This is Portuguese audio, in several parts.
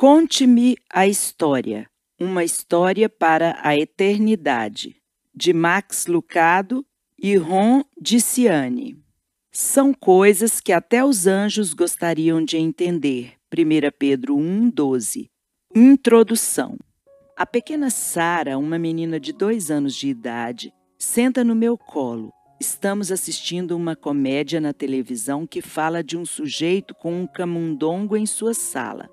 Conte-me a história, uma história para a eternidade, de Max Lucado e Ron Diciani. São coisas que até os anjos gostariam de entender. 1 Pedro 1,12. Introdução. A pequena Sara, uma menina de dois anos de idade, senta no meu colo. Estamos assistindo uma comédia na televisão que fala de um sujeito com um camundongo em sua sala.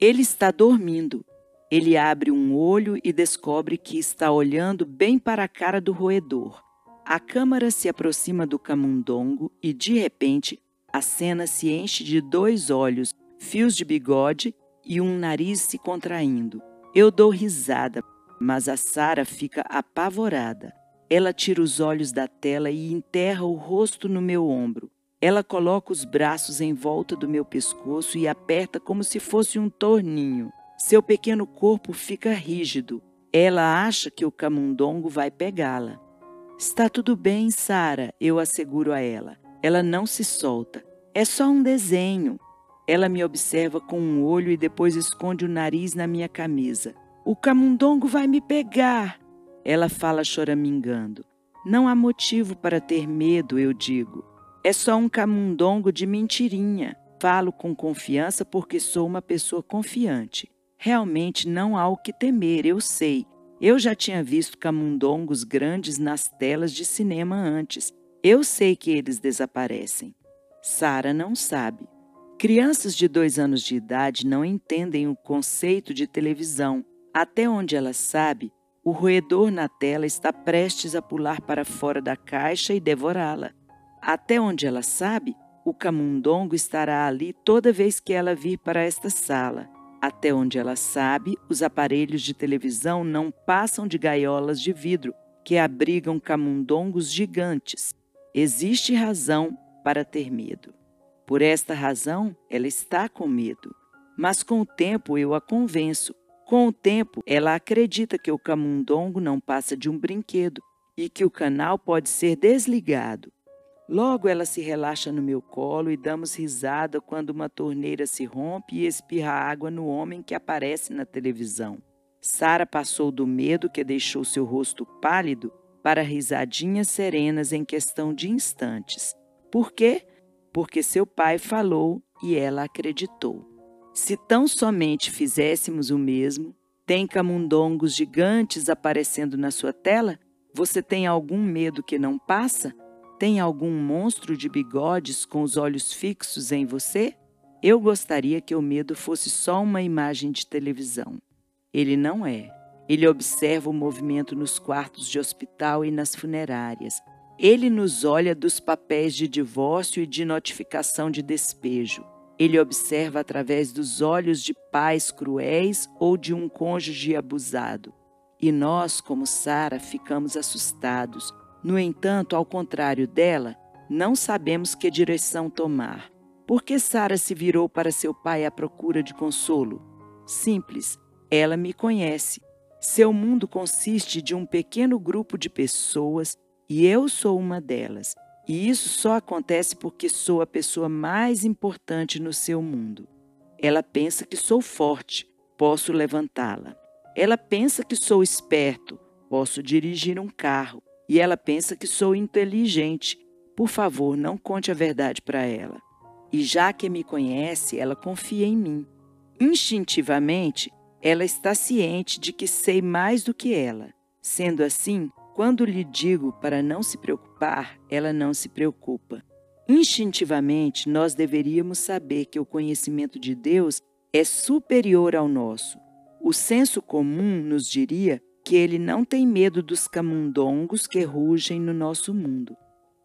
Ele está dormindo. Ele abre um olho e descobre que está olhando bem para a cara do roedor. A câmera se aproxima do camundongo e, de repente, a cena se enche de dois olhos, fios de bigode e um nariz se contraindo. Eu dou risada, mas a Sara fica apavorada. Ela tira os olhos da tela e enterra o rosto no meu ombro. Ela coloca os braços em volta do meu pescoço e aperta como se fosse um torninho. Seu pequeno corpo fica rígido. Ela acha que o camundongo vai pegá-la. Está tudo bem, Sara, eu asseguro a ela. Ela não se solta. É só um desenho. Ela me observa com um olho e depois esconde o nariz na minha camisa. O camundongo vai me pegar. Ela fala choramingando. Não há motivo para ter medo, eu digo. É só um camundongo de mentirinha. Falo com confiança porque sou uma pessoa confiante. Realmente não há o que temer, eu sei. Eu já tinha visto camundongos grandes nas telas de cinema antes. Eu sei que eles desaparecem. Sara não sabe. Crianças de dois anos de idade não entendem o conceito de televisão. Até onde ela sabe, o roedor na tela está prestes a pular para fora da caixa e devorá-la. Até onde ela sabe, o camundongo estará ali toda vez que ela vir para esta sala. Até onde ela sabe, os aparelhos de televisão não passam de gaiolas de vidro que abrigam camundongos gigantes. Existe razão para ter medo. Por esta razão, ela está com medo. Mas com o tempo eu a convenço. Com o tempo, ela acredita que o camundongo não passa de um brinquedo e que o canal pode ser desligado. Logo ela se relaxa no meu colo e damos risada quando uma torneira se rompe e espirra água no homem que aparece na televisão. Sara passou do medo que deixou seu rosto pálido para risadinhas serenas em questão de instantes. Por quê? Porque seu pai falou e ela acreditou. Se tão somente fizéssemos o mesmo, tem camundongos gigantes aparecendo na sua tela? Você tem algum medo que não passa? Tem algum monstro de bigodes com os olhos fixos em você? Eu gostaria que o medo fosse só uma imagem de televisão. Ele não é. Ele observa o movimento nos quartos de hospital e nas funerárias. Ele nos olha dos papéis de divórcio e de notificação de despejo. Ele observa através dos olhos de pais cruéis ou de um cônjuge abusado. E nós, como Sara, ficamos assustados, no entanto, ao contrário dela, não sabemos que direção tomar. Por que Sara se virou para seu pai à procura de consolo? Simples, ela me conhece. Seu mundo consiste de um pequeno grupo de pessoas e eu sou uma delas. E isso só acontece porque sou a pessoa mais importante no seu mundo. Ela pensa que sou forte, posso levantá-la. Ela pensa que sou esperto, posso dirigir um carro e ela pensa que sou inteligente. Por favor, não conte a verdade para ela. E já que me conhece, ela confia em mim. Instintivamente, ela está ciente de que sei mais do que ela. Sendo assim, quando lhe digo para não se preocupar, ela não se preocupa. Instintivamente, nós deveríamos saber que o conhecimento de Deus é superior ao nosso. O senso comum nos diria que ele não tem medo dos camundongos que rugem no nosso mundo.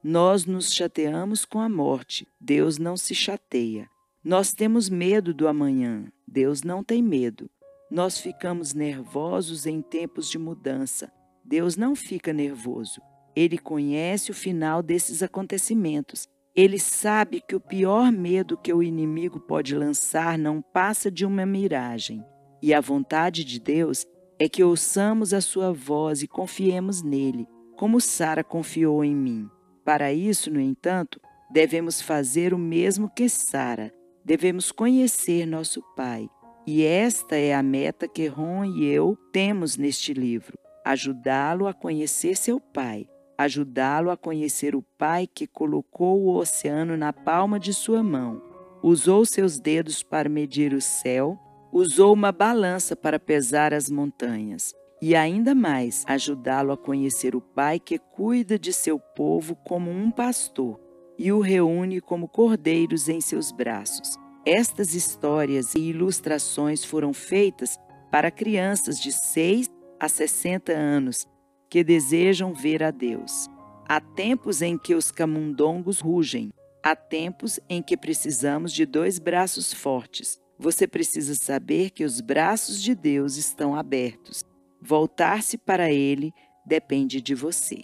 Nós nos chateamos com a morte, Deus não se chateia. Nós temos medo do amanhã, Deus não tem medo. Nós ficamos nervosos em tempos de mudança, Deus não fica nervoso. Ele conhece o final desses acontecimentos. Ele sabe que o pior medo que o inimigo pode lançar não passa de uma miragem. E a vontade de Deus é que ouçamos a sua voz e confiemos nele, como Sara confiou em mim. Para isso, no entanto, devemos fazer o mesmo que Sara. Devemos conhecer nosso Pai. E esta é a meta que Ron e eu temos neste livro: ajudá-lo a conhecer seu pai, ajudá-lo a conhecer o pai que colocou o oceano na palma de sua mão, usou seus dedos para medir o céu, usou uma balança para pesar as montanhas. E ainda mais, ajudá-lo a conhecer o Pai que cuida de seu povo como um pastor e o reúne como cordeiros em seus braços. Estas histórias e ilustrações foram feitas para crianças de 6 a 60 anos que desejam ver a Deus. Há tempos em que os camundongos rugem, há tempos em que precisamos de dois braços fortes. Você precisa saber que os braços de Deus estão abertos. Voltar-se para Ele depende de você.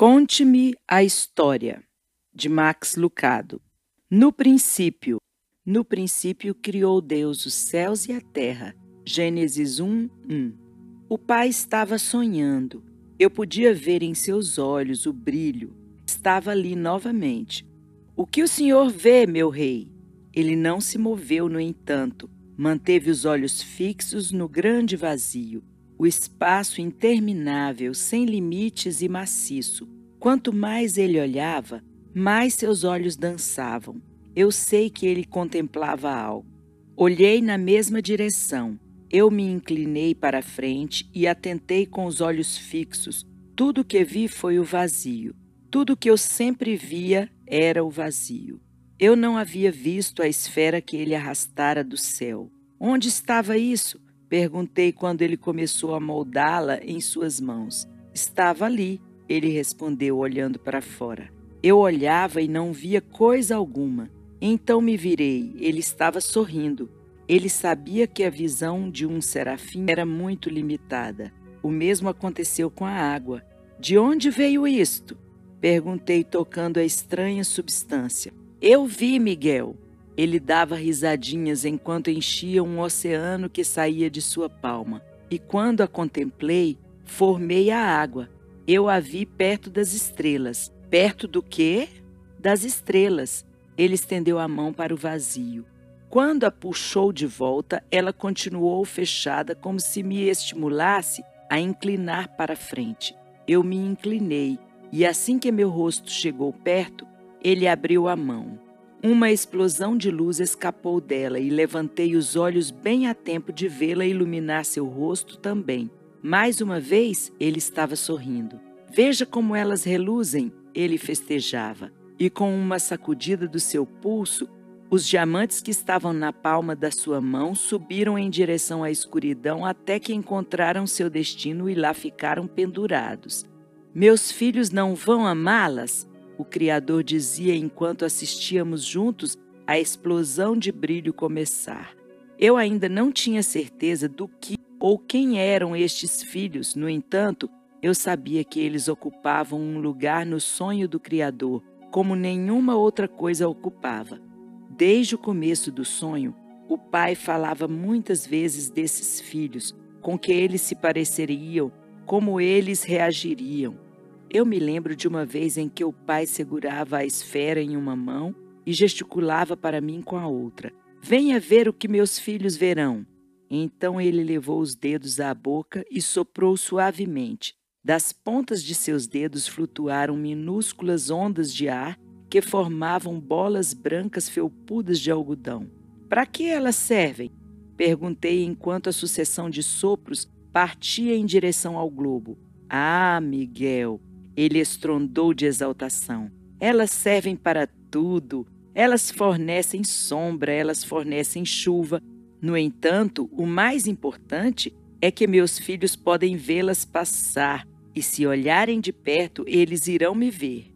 Conte-me a história, de Max Lucado. No princípio, no princípio criou Deus os céus e a terra. Gênesis 1, 1. O pai estava sonhando. Eu podia ver em seus olhos o brilho. Estava ali novamente. O que o senhor vê, meu rei? Ele não se moveu, no entanto. Manteve os olhos fixos no grande vazio o espaço interminável, sem limites e maciço. Quanto mais ele olhava, mais seus olhos dançavam. Eu sei que ele contemplava algo. Olhei na mesma direção. Eu me inclinei para frente e atentei com os olhos fixos. Tudo que vi foi o vazio. Tudo que eu sempre via era o vazio. Eu não havia visto a esfera que ele arrastara do céu. Onde estava isso? Perguntei quando ele começou a moldá-la em suas mãos. Estava ali, ele respondeu, olhando para fora. Eu olhava e não via coisa alguma. Então me virei, ele estava sorrindo. Ele sabia que a visão de um serafim era muito limitada. O mesmo aconteceu com a água. De onde veio isto? Perguntei, tocando a estranha substância. Eu vi, Miguel, ele dava risadinhas enquanto enchia um oceano que saía de sua palma. E quando a contemplei, formei a água. Eu a vi perto das estrelas. Perto do quê? Das estrelas. Ele estendeu a mão para o vazio. Quando a puxou de volta, ela continuou fechada, como se me estimulasse a inclinar para frente. Eu me inclinei, e assim que meu rosto chegou perto, ele abriu a mão. Uma explosão de luz escapou dela e levantei os olhos bem a tempo de vê-la iluminar seu rosto também. Mais uma vez, ele estava sorrindo. Veja como elas reluzem, ele festejava. E com uma sacudida do seu pulso, os diamantes que estavam na palma da sua mão subiram em direção à escuridão até que encontraram seu destino e lá ficaram pendurados. Meus filhos não vão amá-las? O Criador dizia enquanto assistíamos juntos a explosão de brilho começar. Eu ainda não tinha certeza do que ou quem eram estes filhos, no entanto, eu sabia que eles ocupavam um lugar no sonho do Criador, como nenhuma outra coisa ocupava. Desde o começo do sonho, o pai falava muitas vezes desses filhos, com que eles se pareceriam, como eles reagiriam. Eu me lembro de uma vez em que o pai segurava a esfera em uma mão e gesticulava para mim com a outra. Venha ver o que meus filhos verão. Então ele levou os dedos à boca e soprou suavemente. Das pontas de seus dedos flutuaram minúsculas ondas de ar que formavam bolas brancas felpudas de algodão. Para que elas servem? Perguntei enquanto a sucessão de sopros partia em direção ao globo. Ah, Miguel, ele estrondou de exaltação. Elas servem para tudo. Elas fornecem sombra, elas fornecem chuva. No entanto, o mais importante é que meus filhos podem vê-las passar, e se olharem de perto, eles irão me ver.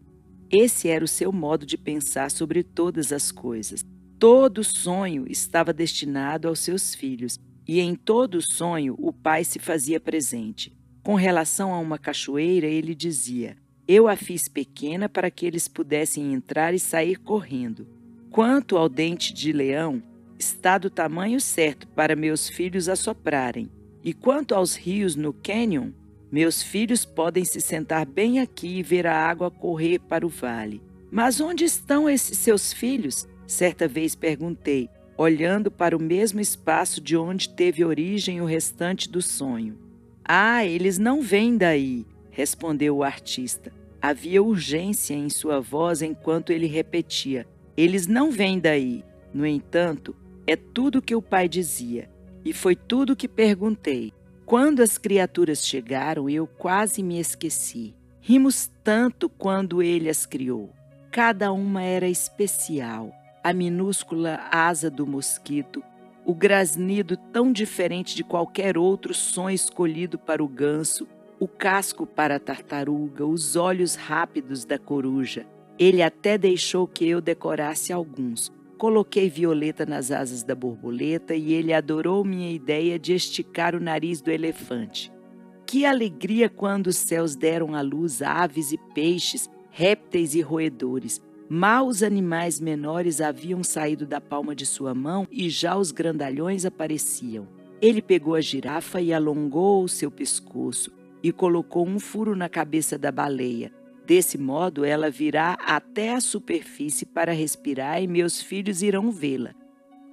Esse era o seu modo de pensar sobre todas as coisas. Todo sonho estava destinado aos seus filhos, e em todo sonho o pai se fazia presente. Com relação a uma cachoeira, ele dizia: Eu a fiz pequena para que eles pudessem entrar e sair correndo. Quanto ao dente de leão, está do tamanho certo para meus filhos assoprarem. E quanto aos rios no cânion, meus filhos podem se sentar bem aqui e ver a água correr para o vale. Mas onde estão esses seus filhos? Certa vez perguntei, olhando para o mesmo espaço de onde teve origem o restante do sonho. Ah, eles não vêm daí, respondeu o artista. Havia urgência em sua voz enquanto ele repetia: Eles não vêm daí. No entanto, é tudo que o pai dizia, e foi tudo que perguntei. Quando as criaturas chegaram, eu quase me esqueci. Rimos tanto quando ele as criou. Cada uma era especial. A minúscula asa do mosquito, o grasnido tão diferente de qualquer outro som escolhido para o ganso, o casco para a tartaruga, os olhos rápidos da coruja. Ele até deixou que eu decorasse alguns. Coloquei violeta nas asas da borboleta e ele adorou minha ideia de esticar o nariz do elefante. Que alegria quando os céus deram à luz aves e peixes, répteis e roedores. Mal os animais menores haviam saído da palma de sua mão e já os grandalhões apareciam. Ele pegou a girafa e alongou o seu pescoço e colocou um furo na cabeça da baleia. Desse modo, ela virá até a superfície para respirar e meus filhos irão vê-la.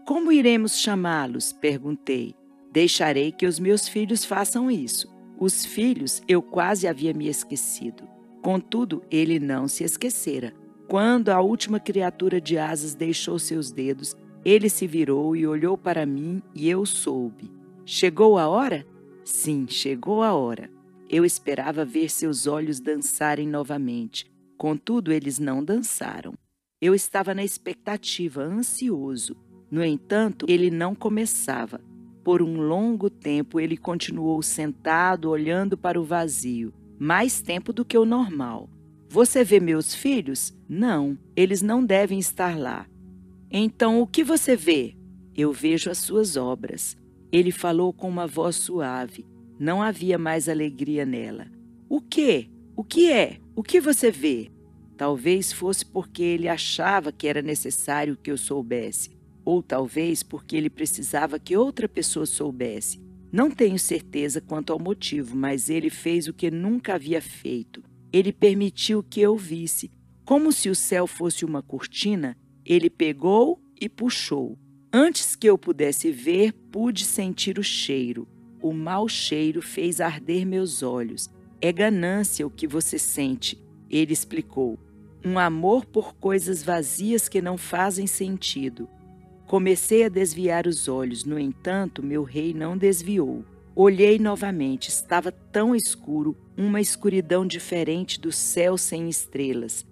Como iremos chamá-los? perguntei. Deixarei que os meus filhos façam isso. Os filhos eu quase havia me esquecido. Contudo, ele não se esquecera. Quando a última criatura de asas deixou seus dedos, ele se virou e olhou para mim e eu soube. Chegou a hora? Sim, chegou a hora. Eu esperava ver seus olhos dançarem novamente. Contudo, eles não dançaram. Eu estava na expectativa, ansioso. No entanto, ele não começava. Por um longo tempo, ele continuou sentado, olhando para o vazio, mais tempo do que o normal. Você vê meus filhos? Não, eles não devem estar lá. Então o que você vê? Eu vejo as suas obras. Ele falou com uma voz suave. Não havia mais alegria nela. O que? O que é? O que você vê? Talvez fosse porque ele achava que era necessário que eu soubesse, ou talvez porque ele precisava que outra pessoa soubesse. Não tenho certeza quanto ao motivo, mas ele fez o que nunca havia feito. Ele permitiu que eu visse. Como se o céu fosse uma cortina, ele pegou e puxou. Antes que eu pudesse ver, pude sentir o cheiro. O mau cheiro fez arder meus olhos. É ganância o que você sente, ele explicou. Um amor por coisas vazias que não fazem sentido. Comecei a desviar os olhos, no entanto, meu rei não desviou. Olhei novamente, estava tão escuro, uma escuridão diferente do céu sem estrelas,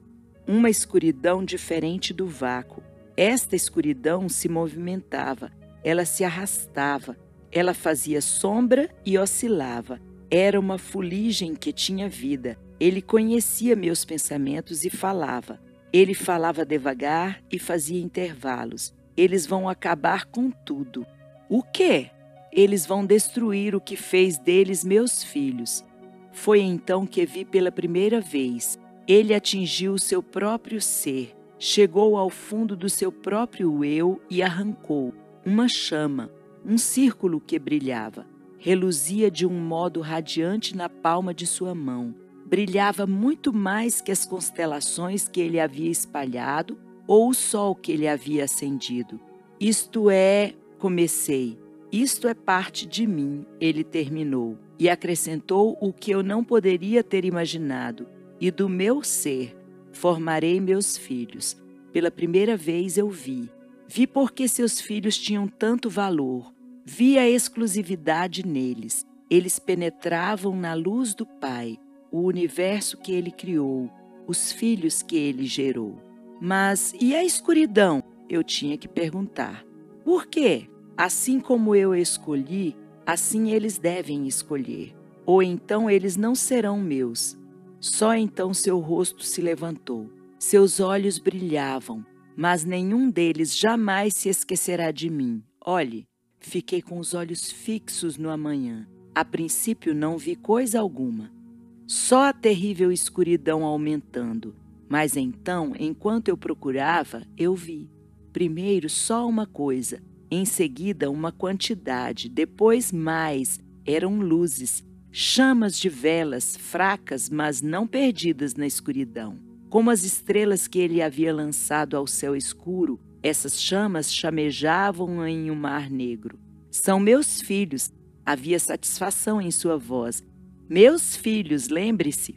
uma escuridão diferente do vácuo. Esta escuridão se movimentava, ela se arrastava, ela fazia sombra e oscilava. Era uma fuligem que tinha vida. Ele conhecia meus pensamentos e falava. Ele falava devagar e fazia intervalos. Eles vão acabar com tudo. O quê? Eles vão destruir o que fez deles meus filhos. Foi então que vi pela primeira vez. Ele atingiu o seu próprio ser, chegou ao fundo do seu próprio eu e arrancou uma chama, um círculo que brilhava. Reluzia de um modo radiante na palma de sua mão. Brilhava muito mais que as constelações que ele havia espalhado ou o sol que ele havia acendido. Isto é, comecei, isto é parte de mim, ele terminou, e acrescentou o que eu não poderia ter imaginado: e do meu ser formarei meus filhos. Pela primeira vez eu vi. Vi porque seus filhos tinham tanto valor. Vi a exclusividade neles. Eles penetravam na luz do Pai, o universo que ele criou, os filhos que ele gerou. Mas e a escuridão? Eu tinha que perguntar. Por quê? Assim como eu escolhi, assim eles devem escolher. Ou então eles não serão meus. Só então seu rosto se levantou. Seus olhos brilhavam, mas nenhum deles jamais se esquecerá de mim. Olhe, fiquei com os olhos fixos no amanhã. A princípio não vi coisa alguma. só a terrível escuridão aumentando. Mas então, enquanto eu procurava, eu vi. Primeiro só uma coisa, em seguida uma quantidade, depois mais. Eram luzes, chamas de velas, fracas, mas não perdidas na escuridão. Como as estrelas que ele havia lançado ao céu escuro, essas chamas chamejavam em um mar negro. São meus filhos. Havia satisfação em sua voz. Meus filhos, lembre-se.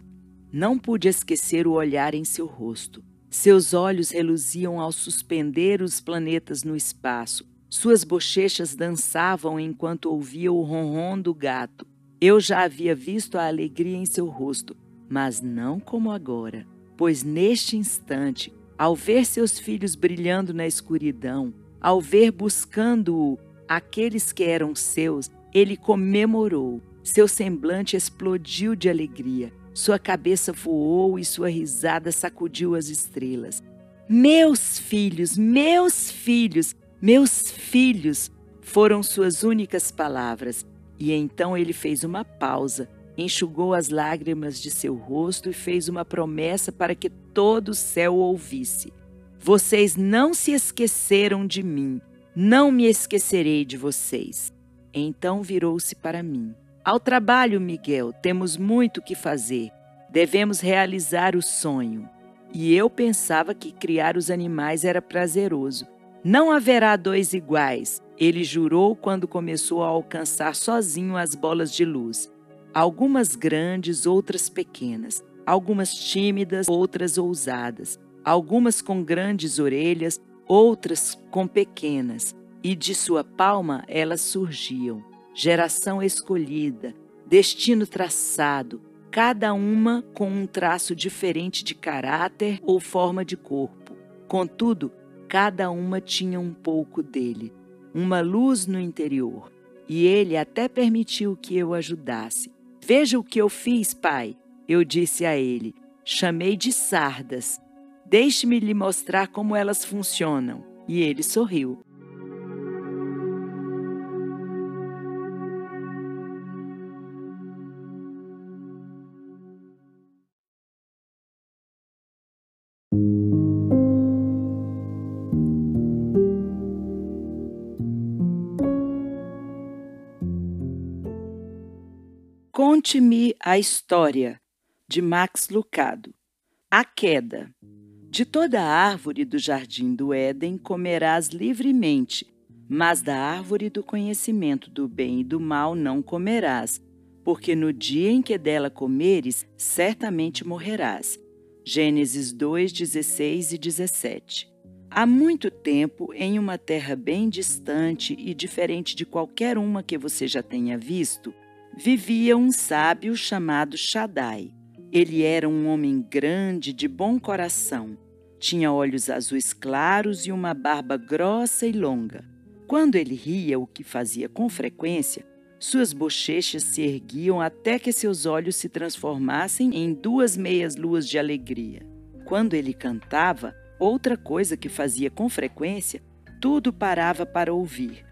Não pude esquecer o olhar em seu rosto. Seus olhos reluziam ao suspender os planetas no espaço. Suas bochechas dançavam enquanto ouvia o ronron do gato. Eu já havia visto a alegria em seu rosto, mas não como agora, pois neste instante, ao ver seus filhos brilhando na escuridão, ao ver buscando-o aqueles que eram seus, ele comemorou. Seu semblante explodiu de alegria. Sua cabeça voou e sua risada sacudiu as estrelas. Meus filhos, meus filhos, meus filhos foram suas únicas palavras. E então ele fez uma pausa, enxugou as lágrimas de seu rosto e fez uma promessa para que todo o céu ouvisse. Vocês não se esqueceram de mim, não me esquecerei de vocês. Então virou-se para mim. Ao trabalho, Miguel, temos muito que fazer. Devemos realizar o sonho. E eu pensava que criar os animais era prazeroso. Não haverá dois iguais, ele jurou quando começou a alcançar sozinho as bolas de luz. Algumas grandes, outras pequenas. Algumas tímidas, outras ousadas. Algumas com grandes orelhas, outras com pequenas. E de sua palma elas surgiam geração escolhida, destino traçado, cada uma com um traço diferente de caráter ou forma de corpo. Contudo, cada uma tinha um pouco dele, uma luz no interior, e ele até permitiu que eu ajudasse. Veja o que eu fiz, pai, eu disse a ele. Chamei de sardas. Deixe-me lhe mostrar como elas funcionam. E ele sorriu. Conte-me a história de Max Lucado. A queda. De toda a árvore do jardim do Éden comerás livremente, mas da árvore do conhecimento do bem e do mal não comerás, porque no dia em que dela comeres, certamente morrerás. Gênesis 2, 16 e 17. Há muito tempo, em uma terra bem distante e diferente de qualquer uma que você já tenha visto, vivia um sábio chamado Shaddai. Ele era um homem grande, de bom coração. Tinha olhos azuis claros e uma barba grossa e longa. Quando ele ria, o que fazia com frequência, suas bochechas se erguiam até que seus olhos se transformassem em duas meias luas de alegria. Quando ele cantava, outra coisa que fazia com frequência, tudo parava para ouvir.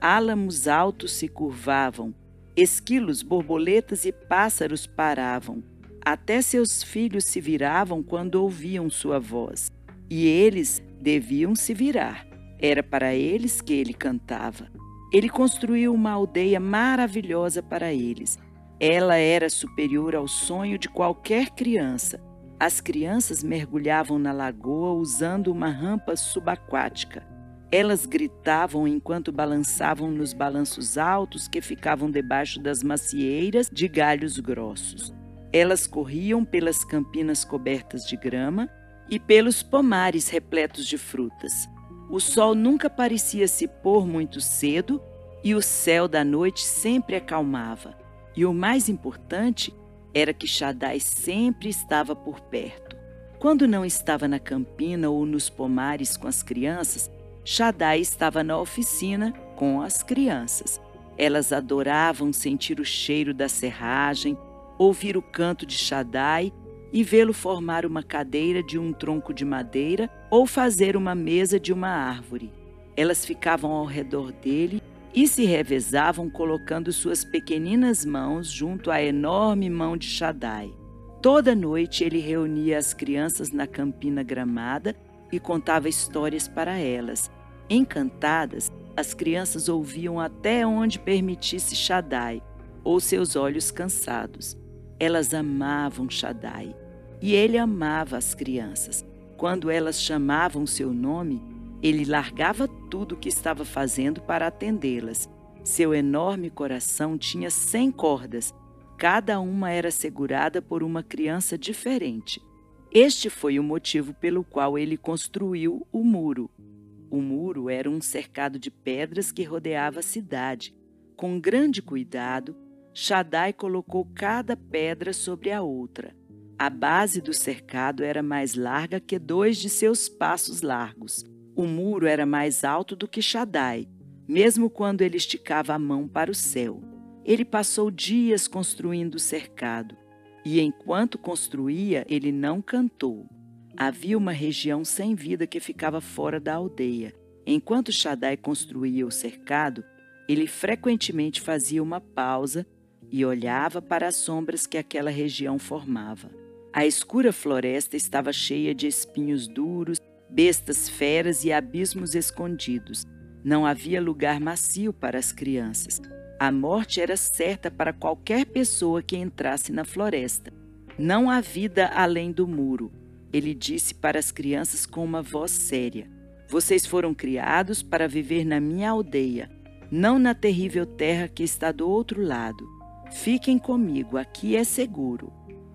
Álamos altos se curvavam, Esquilos, borboletas e pássaros paravam. Até seus filhos se viravam quando ouviam sua voz. E eles deviam se virar. Era para eles que ele cantava. Ele construiu uma aldeia maravilhosa para eles. Ela era superior ao sonho de qualquer criança. As crianças mergulhavam na lagoa usando uma rampa subaquática. Elas gritavam enquanto balançavam nos balanços altos que ficavam debaixo das macieiras de galhos grossos. Elas corriam pelas campinas cobertas de grama e pelos pomares repletos de frutas. O sol nunca parecia se pôr muito cedo e o céu da noite sempre acalmava. E o mais importante era que Shaddai sempre estava por perto. Quando não estava na campina ou nos pomares com as crianças, Shaddai estava na oficina com as crianças. Elas adoravam sentir o cheiro da serragem, ouvir o canto de Shaddai e vê-lo formar uma cadeira de um tronco de madeira ou fazer uma mesa de uma árvore. Elas ficavam ao redor dele e se revezavam colocando suas pequeninas mãos junto à enorme mão de Shaddai. Toda noite ele reunia as crianças na campina gramada e contava histórias para elas. Encantadas, as crianças ouviam até onde permitisse Shaddai, ou seus olhos cansados. Elas amavam Shaddai e ele amava as crianças. Quando elas chamavam seu nome, ele largava tudo o que estava fazendo para atendê-las. Seu enorme coração tinha cem cordas, cada uma era segurada por uma criança diferente. Este foi o motivo pelo qual ele construiu o muro. O muro era um cercado de pedras que rodeava a cidade. Com grande cuidado, Shaddai colocou cada pedra sobre a outra. A base do cercado era mais larga que dois de seus passos largos. O muro era mais alto do que Shaddai, mesmo quando ele esticava a mão para o céu. Ele passou dias construindo o cercado, e enquanto construía, ele não cantou. Havia uma região sem vida que ficava fora da aldeia. Enquanto Shaddai construía o cercado, ele frequentemente fazia uma pausa e olhava para as sombras que aquela região formava. A escura floresta estava cheia de espinhos duros, bestas feras e abismos escondidos. Não havia lugar macio para as crianças. A morte era certa para qualquer pessoa que entrasse na floresta. Não há vida além do muro, ele disse para as crianças com uma voz séria. Vocês foram criados para viver na minha aldeia, não na terrível terra que está do outro lado. Fiquem comigo, aqui é seguro.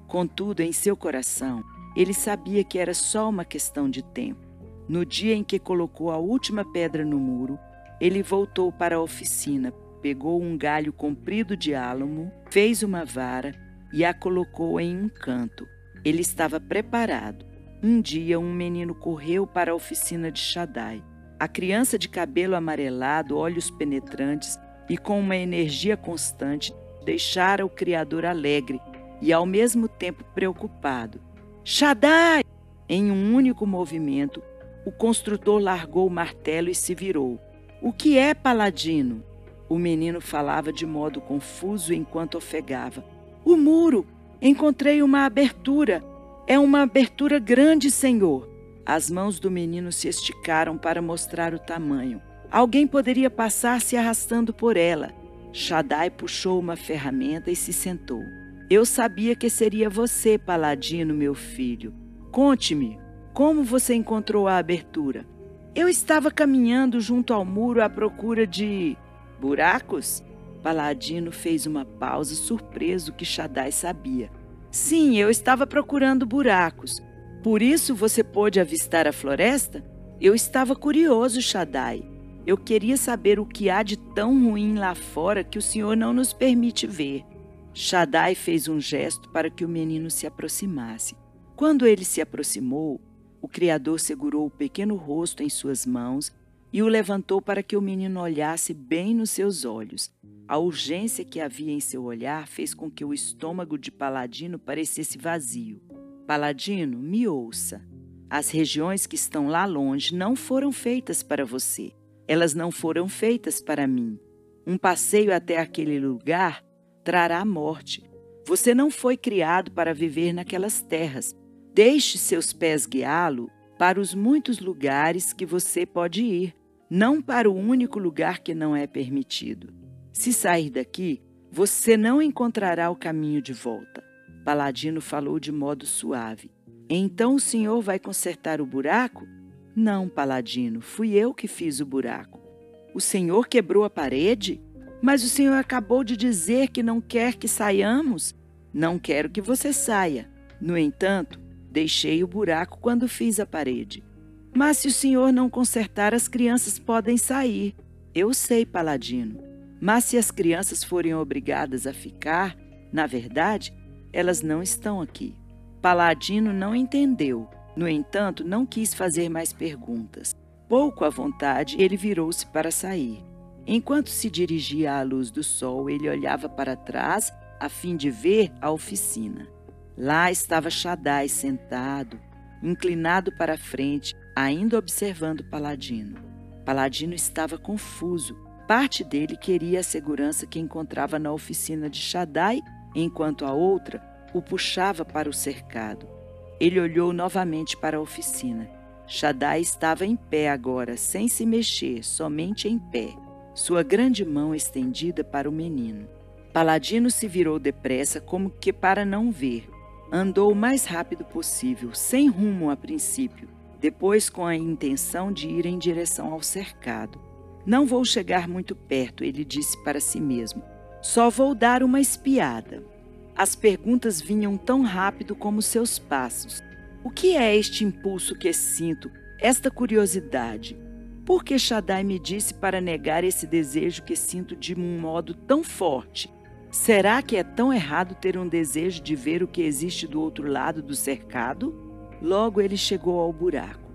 Contudo, em seu coração, ele sabia que era só uma questão de tempo. No dia em que colocou a última pedra no muro, ele voltou para a oficina, pegou um galho comprido de álamo, fez uma vara e a colocou em um canto. Ele estava preparado. Um dia, um menino correu para a oficina de Shaddai. A criança de cabelo amarelado, olhos penetrantes e com uma energia constante deixara o Criador alegre e ao mesmo tempo preocupado. Shaddai! Em um único movimento, o construtor largou o martelo e se virou. O que é, paladino? O menino falava de modo confuso enquanto ofegava. O muro! Encontrei uma abertura. É uma abertura grande, senhor. As mãos do menino se esticaram para mostrar o tamanho. Alguém poderia passar se arrastando por ela. Shaddai puxou uma ferramenta e se sentou. Eu sabia que seria você, Paladino, meu filho. Conte-me, como você encontrou a abertura? Eu estava caminhando junto ao muro à procura de. buracos? Paladino fez uma pausa, surpreso que Shaddai sabia. Sim, eu estava procurando buracos. Por isso você pôde avistar a floresta? Eu estava curioso, Shaddai. Eu queria saber o que há de tão ruim lá fora que o senhor não nos permite ver. Shaddai fez um gesto para que o menino se aproximasse. Quando ele se aproximou, o Criador segurou o pequeno rosto em suas mãos e o levantou para que o menino olhasse bem nos seus olhos. A urgência que havia em seu olhar fez com que o estômago de Paladino parecesse vazio. Paladino, me ouça. As regiões que estão lá longe não foram feitas para você. Elas não foram feitas para mim. Um passeio até aquele lugar trará morte. Você não foi criado para viver naquelas terras. Deixe seus pés guiá-lo para os muitos lugares que você pode ir, não para o único lugar que não é permitido. Se sair daqui, você não encontrará o caminho de volta. Paladino falou de modo suave. Então o senhor vai consertar o buraco? Não, Paladino, fui eu que fiz o buraco. O senhor quebrou a parede? Mas o Senhor acabou de dizer que não quer que saiamos. Não quero que você saia. No entanto, deixei o buraco quando fiz a parede. Mas se o Senhor não consertar, as crianças podem sair. Eu sei, Paladino. Mas se as crianças forem obrigadas a ficar, na verdade, elas não estão aqui. Paladino não entendeu. No entanto, não quis fazer mais perguntas. Pouco à vontade, ele virou-se para sair. Enquanto se dirigia à luz do sol, ele olhava para trás a fim de ver a oficina. Lá estava Shaddai sentado, inclinado para a frente, ainda observando Paladino. Paladino estava confuso. Parte dele queria a segurança que encontrava na oficina de Shaddai, enquanto a outra o puxava para o cercado. Ele olhou novamente para a oficina. Shaddai estava em pé agora, sem se mexer, somente em pé, sua grande mão estendida para o menino. Paladino se virou depressa, como que para não ver. Andou o mais rápido possível, sem rumo a princípio, depois com a intenção de ir em direção ao cercado. Não vou chegar muito perto, ele disse para si mesmo. Só vou dar uma espiada. As perguntas vinham tão rápido como seus passos. O que é este impulso que sinto, esta curiosidade? Por que Shaddai me disse para negar esse desejo que sinto de um modo tão forte? Será que é tão errado ter um desejo de ver o que existe do outro lado do cercado? Logo ele chegou ao buraco.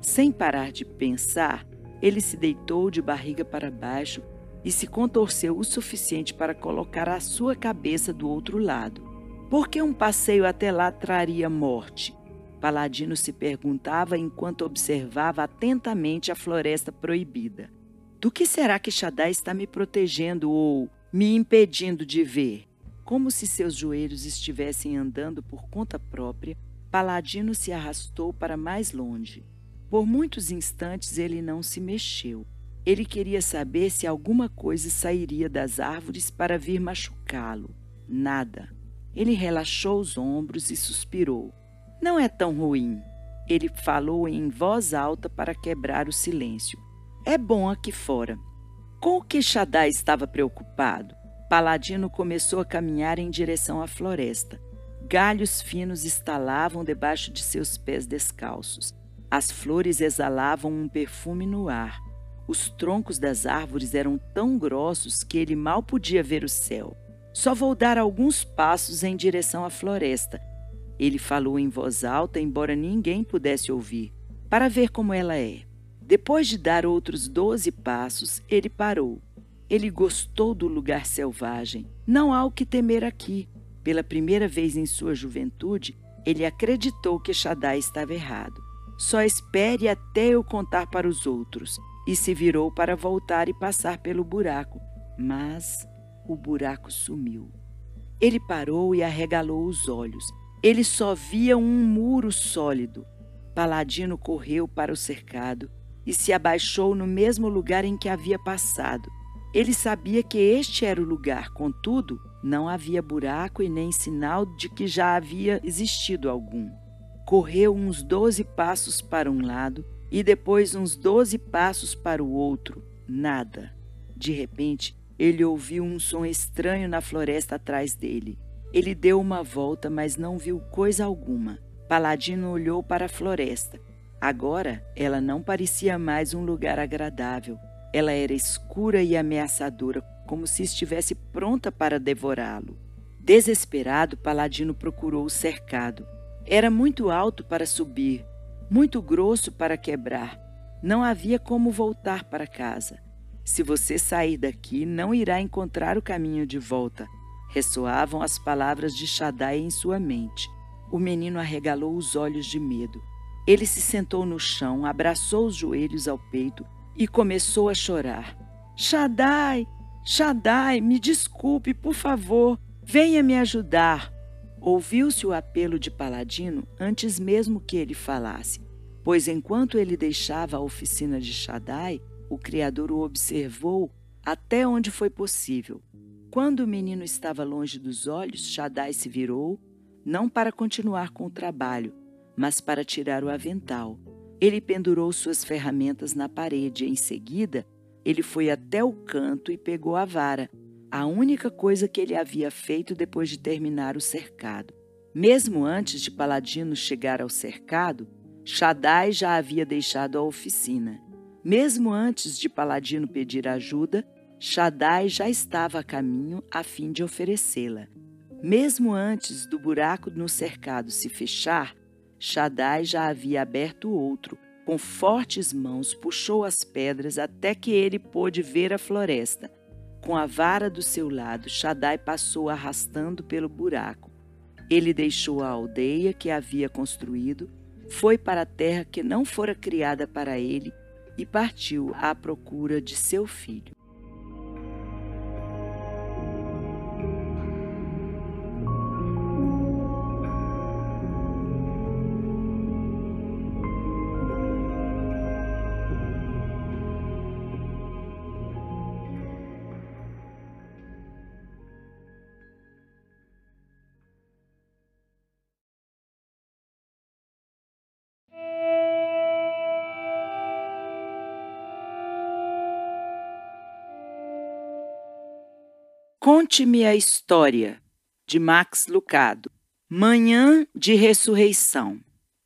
Sem parar de pensar, ele se deitou de barriga para baixo e se contorceu o suficiente para colocar a sua cabeça do outro lado. Por que um passeio até lá traria morte? Paladino se perguntava enquanto observava atentamente a floresta proibida. Do que será que Shaddai está me protegendo ou me impedindo de ver? Como se seus joelhos estivessem andando por conta própria, Paladino se arrastou para mais longe. Por muitos instantes ele não se mexeu. Ele queria saber se alguma coisa sairia das árvores para vir machucá-lo. Nada. Ele relaxou os ombros e suspirou. Não é tão ruim. Ele falou em voz alta para quebrar o silêncio. É bom aqui fora. Com o que Shaddai estava preocupado, Paladino começou a caminhar em direção à floresta. Galhos finos estalavam debaixo de seus pés descalços. As flores exalavam um perfume no ar. Os troncos das árvores eram tão grossos que ele mal podia ver o céu. Só vou dar alguns passos em direção à floresta. Ele falou em voz alta, embora ninguém pudesse ouvir, para ver como ela é. Depois de dar outros doze passos, ele parou. Ele gostou do lugar selvagem. Não há o que temer aqui. Pela primeira vez em sua juventude, ele acreditou que Shaddai estava errado. Só espere até eu contar para os outros. E se virou para voltar e passar pelo buraco. Mas o buraco sumiu. Ele parou e arregalou os olhos. Ele só via um muro sólido. Paladino correu para o cercado e se abaixou no mesmo lugar em que havia passado. Ele sabia que este era o lugar, contudo, não havia buraco e nem sinal de que já havia existido algum. Correu uns doze passos para um lado e depois uns doze passos para o outro. Nada. De repente, ele ouviu um som estranho na floresta atrás dele. Ele deu uma volta, mas não viu coisa alguma. Paladino olhou para a floresta. Agora, ela não parecia mais um lugar agradável. Ela era escura e ameaçadora, como se estivesse pronta para devorá-lo. Desesperado, Paladino procurou o cercado. Era muito alto para subir, muito grosso para quebrar. Não havia como voltar para casa. Se você sair daqui, não irá encontrar o caminho de volta. Ressoavam as palavras de Shaddai em sua mente. O menino arregalou os olhos de medo. Ele se sentou no chão, abraçou os joelhos ao peito e começou a chorar. Shaddai, Shaddai, me desculpe, por favor, venha me ajudar. Ouviu-se o apelo de Paladino antes mesmo que ele falasse, pois enquanto ele deixava a oficina de Shaddai, o Criador o observou até onde foi possível. Quando o menino estava longe dos olhos, Shaddai se virou, não para continuar com o trabalho, mas para tirar o avental. Ele pendurou suas ferramentas na parede. Em seguida, ele foi até o canto e pegou a vara, a única coisa que ele havia feito depois de terminar o cercado. Mesmo antes de Paladino chegar ao cercado, Shaddai já havia deixado a oficina. Mesmo antes de Paladino pedir ajuda, Shaddai já estava a caminho a fim de oferecê-la. Mesmo antes do buraco no cercado se fechar, Shaddai já havia aberto outro. Com fortes mãos puxou as pedras até que ele pôde ver a floresta. Com a vara do seu lado, Shaddai passou arrastando pelo buraco. Ele deixou a aldeia que havia construído, foi para a terra que não fora criada para ele e partiu à procura de seu filho. Conte-me a história, de Max Lucado. Manhã de ressurreição.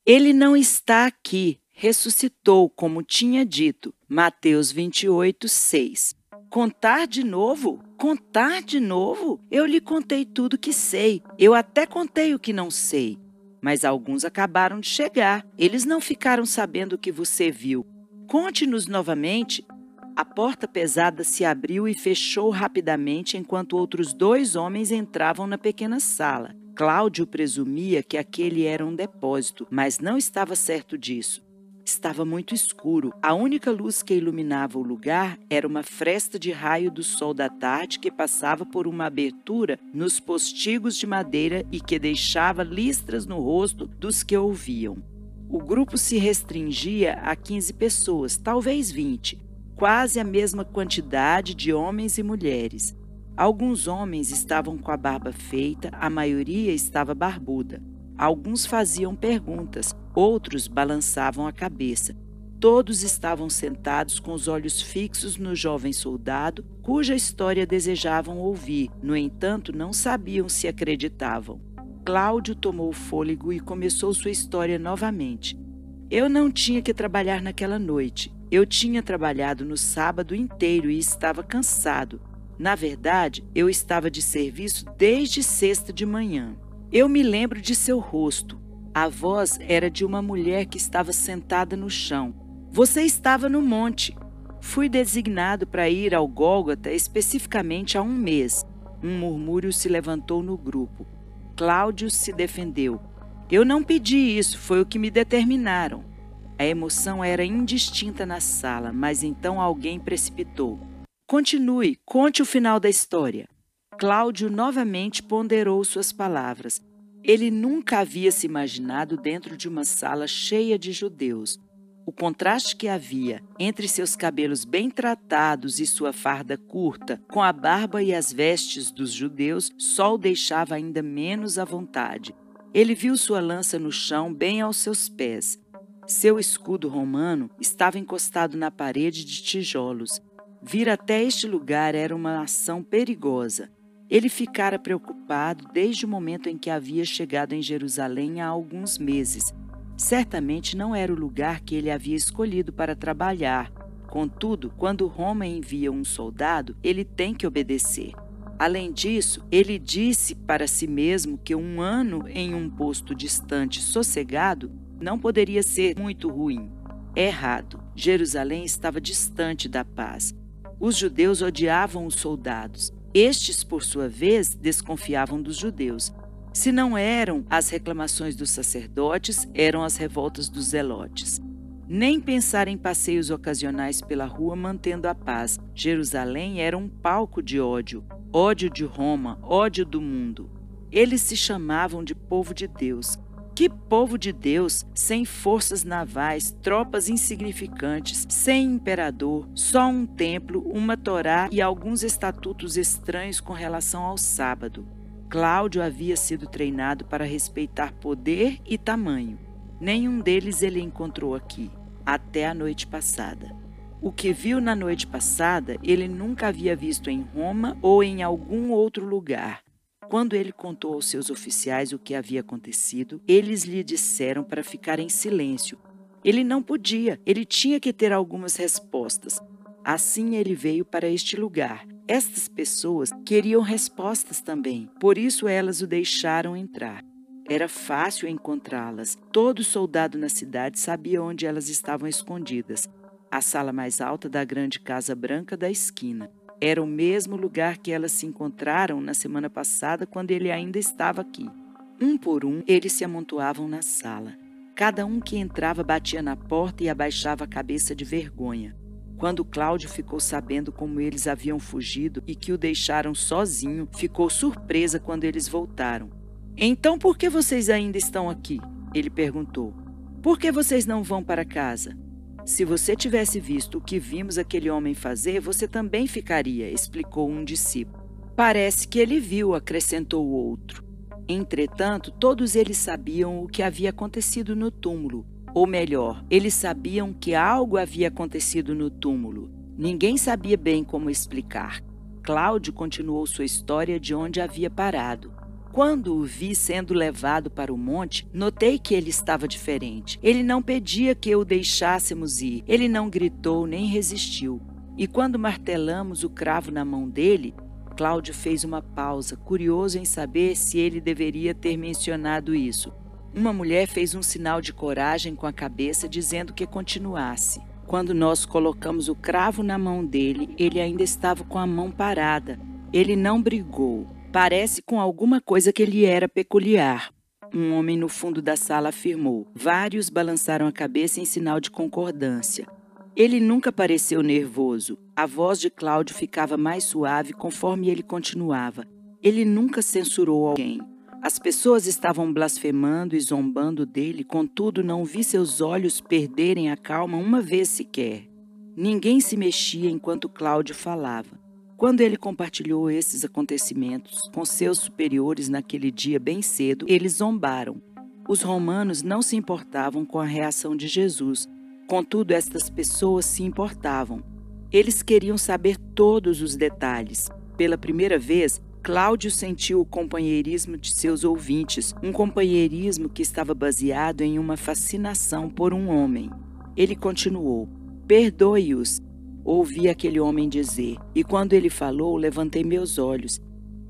Ele não está aqui, ressuscitou, como tinha dito. Mateus 28, 6. Contar de novo? Contar de novo? Eu lhe contei tudo que sei. Eu até contei o que não sei. Mas alguns acabaram de chegar. Eles não ficaram sabendo o que você viu. Conte-nos novamente. A porta pesada se abriu e fechou rapidamente enquanto outros dois homens entravam na pequena sala. Cláudio presumia que aquele era um depósito, mas não estava certo disso. Estava muito escuro. A única luz que iluminava o lugar era uma fresta de raio do sol da tarde que passava por uma abertura nos postigos de madeira e que deixava listras no rosto dos que ouviam. O grupo se restringia a 15 pessoas, talvez 20, quase a mesma quantidade de homens e mulheres. Alguns homens estavam com a barba feita, a maioria estava barbuda. Alguns faziam perguntas, outros balançavam a cabeça. Todos estavam sentados com os olhos fixos no jovem soldado, cuja história desejavam ouvir, no entanto, não sabiam se acreditavam. Cláudio tomou fôlego e começou sua história novamente. Eu não tinha que trabalhar naquela noite. Eu tinha trabalhado no sábado inteiro e estava cansado. Na verdade, eu estava de serviço desde sexta de manhã. Eu me lembro de seu rosto. A voz era de uma mulher que estava sentada no chão. Você estava no monte. Fui designado para ir ao Gólgota especificamente há um mês. Um murmúrio se levantou no grupo. Cláudio se defendeu. Eu não pedi isso, foi o que me determinaram. A emoção era indistinta na sala, mas então alguém precipitou. Continue, conte o final da história. Cláudio novamente ponderou suas palavras. Ele nunca havia se imaginado dentro de uma sala cheia de judeus. O contraste que havia entre seus cabelos bem tratados e sua farda curta, com a barba e as vestes dos judeus, só o deixava ainda menos à vontade. Ele viu sua lança no chão, bem aos seus pés. Seu escudo romano estava encostado na parede de tijolos. Vir até este lugar era uma ação perigosa. Ele ficara preocupado desde o momento em que havia chegado em Jerusalém há alguns meses. Certamente não era o lugar que ele havia escolhido para trabalhar. Contudo, quando Roma envia um soldado, ele tem que obedecer. Além disso, ele disse para si mesmo que um ano em um posto distante, sossegado, não poderia ser muito ruim. Errado. Jerusalém estava distante da paz. Os judeus odiavam os soldados. Estes, por sua vez, desconfiavam dos judeus. Se não eram as reclamações dos sacerdotes, eram as revoltas dos zelotes. Nem pensar em passeios ocasionais pela rua mantendo a paz. Jerusalém era um palco de ódio, ódio de Roma, ódio do mundo. Eles se chamavam de povo de Deus, que povo de Deus, sem forças navais, tropas insignificantes, sem imperador, só um templo, uma Torá e alguns estatutos estranhos com relação ao sábado. Cláudio havia sido treinado para respeitar poder e tamanho. Nenhum deles ele encontrou aqui, até a noite passada. O que viu na noite passada, ele nunca havia visto em Roma ou em algum outro lugar. Quando ele contou aos seus oficiais o que havia acontecido, eles lhe disseram para ficar em silêncio. Ele não podia, ele tinha que ter algumas respostas. Assim ele veio para este lugar. Estas pessoas queriam respostas também, por isso elas o deixaram entrar. Era fácil encontrá-las. Todo soldado na cidade sabia onde elas estavam escondidas. A sala mais alta da grande casa branca da esquina. Era o mesmo lugar que elas se encontraram na semana passada, quando ele ainda estava aqui. Um por um, eles se amontoavam na sala. Cada um que entrava batia na porta e abaixava a cabeça de vergonha. Quando Cláudio ficou sabendo como eles haviam fugido e que o deixaram sozinho, ficou surpresa quando eles voltaram. Então por que vocês ainda estão aqui? Ele perguntou. Por que vocês não vão para casa? Se você tivesse visto o que vimos aquele homem fazer, você também ficaria, explicou um discípulo. Parece que ele viu, acrescentou o outro. Entretanto, todos eles sabiam o que havia acontecido no túmulo, ou melhor, eles sabiam que algo havia acontecido no túmulo. Ninguém sabia bem como explicar. Cláudio continuou sua história de onde havia parado. Quando o vi sendo levado para o monte, notei que ele estava diferente. Ele não pedia que o deixássemos ir, ele não gritou nem resistiu. E quando martelamos o cravo na mão dele, Cláudio fez uma pausa, curioso em saber se ele deveria ter mencionado isso. Uma mulher fez um sinal de coragem com a cabeça, dizendo que continuasse. Quando nós colocamos o cravo na mão dele, ele ainda estava com a mão parada. Ele não brigou. Parece com alguma coisa que lhe era peculiar. Um homem no fundo da sala afirmou. Vários balançaram a cabeça em sinal de concordância. Ele nunca pareceu nervoso. A voz de Cláudio ficava mais suave conforme ele continuava. Ele nunca censurou alguém. As pessoas estavam blasfemando e zombando dele, contudo, não vi seus olhos perderem a calma uma vez sequer. Ninguém se mexia enquanto Cláudio falava. Quando ele compartilhou esses acontecimentos com seus superiores naquele dia bem cedo, eles zombaram. Os romanos não se importavam com a reação de Jesus, Contudo, estas pessoas se importavam. Eles queriam saber todos os detalhes. Pela primeira vez, Cláudio sentiu o companheirismo de seus ouvintes, um companheirismo que estava baseado em uma fascinação por um homem. Ele continuou: Perdoe-os. Ouvi aquele homem dizer, e quando ele falou, levantei meus olhos.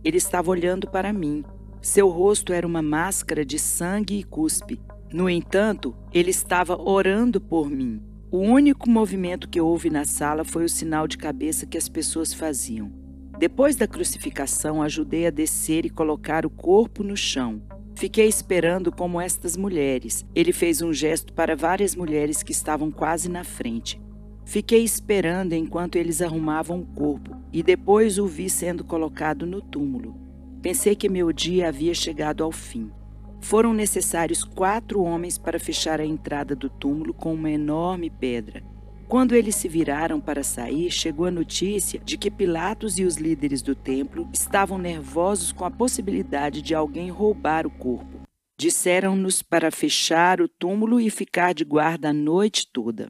Ele estava olhando para mim. Seu rosto era uma máscara de sangue e cuspe. No entanto, ele estava orando por mim. O único movimento que houve na sala foi o sinal de cabeça que as pessoas faziam. Depois da crucificação, ajudei a descer e colocar o corpo no chão. Fiquei esperando como estas mulheres. Ele fez um gesto para várias mulheres que estavam quase na frente. Fiquei esperando enquanto eles arrumavam o corpo e depois o vi sendo colocado no túmulo. Pensei que meu dia havia chegado ao fim. Foram necessários quatro homens para fechar a entrada do túmulo com uma enorme pedra. Quando eles se viraram para sair, chegou a notícia de que Pilatos e os líderes do templo estavam nervosos com a possibilidade de alguém roubar o corpo. Disseram-nos para fechar o túmulo e ficar de guarda a noite toda.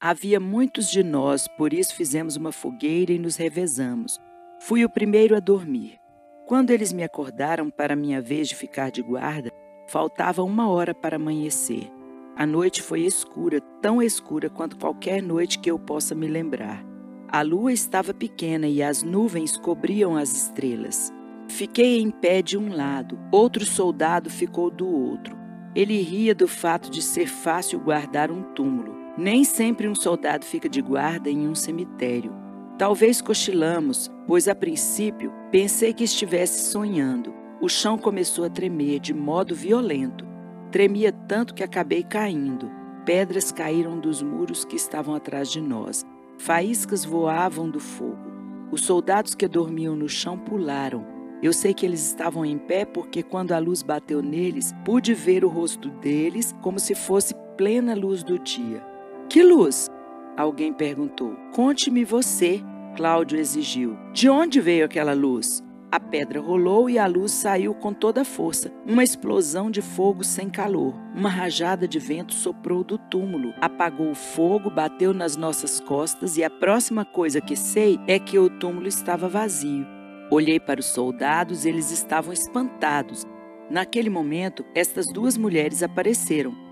Havia muitos de nós, por isso fizemos uma fogueira e nos revezamos. Fui o primeiro a dormir. Quando eles me acordaram para minha vez de ficar de guarda, Faltava uma hora para amanhecer. A noite foi escura, tão escura quanto qualquer noite que eu possa me lembrar. A lua estava pequena e as nuvens cobriam as estrelas. Fiquei em pé de um lado, outro soldado ficou do outro. Ele ria do fato de ser fácil guardar um túmulo. Nem sempre um soldado fica de guarda em um cemitério. Talvez cochilamos, pois a princípio pensei que estivesse sonhando. O chão começou a tremer de modo violento. Tremia tanto que acabei caindo. Pedras caíram dos muros que estavam atrás de nós. Faíscas voavam do fogo. Os soldados que dormiam no chão pularam. Eu sei que eles estavam em pé porque, quando a luz bateu neles, pude ver o rosto deles como se fosse plena luz do dia. Que luz? Alguém perguntou. Conte-me você, Cláudio exigiu. De onde veio aquela luz? A pedra rolou e a luz saiu com toda a força. Uma explosão de fogo sem calor. Uma rajada de vento soprou do túmulo, apagou o fogo, bateu nas nossas costas e a próxima coisa que sei é que o túmulo estava vazio. Olhei para os soldados, eles estavam espantados. Naquele momento, estas duas mulheres apareceram.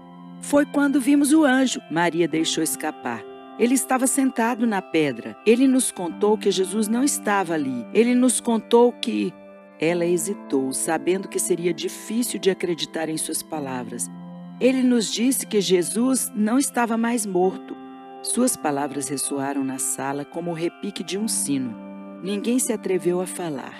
Foi quando vimos o anjo, Maria deixou escapar. Ele estava sentado na pedra. Ele nos contou que Jesus não estava ali. Ele nos contou que. Ela hesitou, sabendo que seria difícil de acreditar em suas palavras. Ele nos disse que Jesus não estava mais morto. Suas palavras ressoaram na sala como o repique de um sino. Ninguém se atreveu a falar.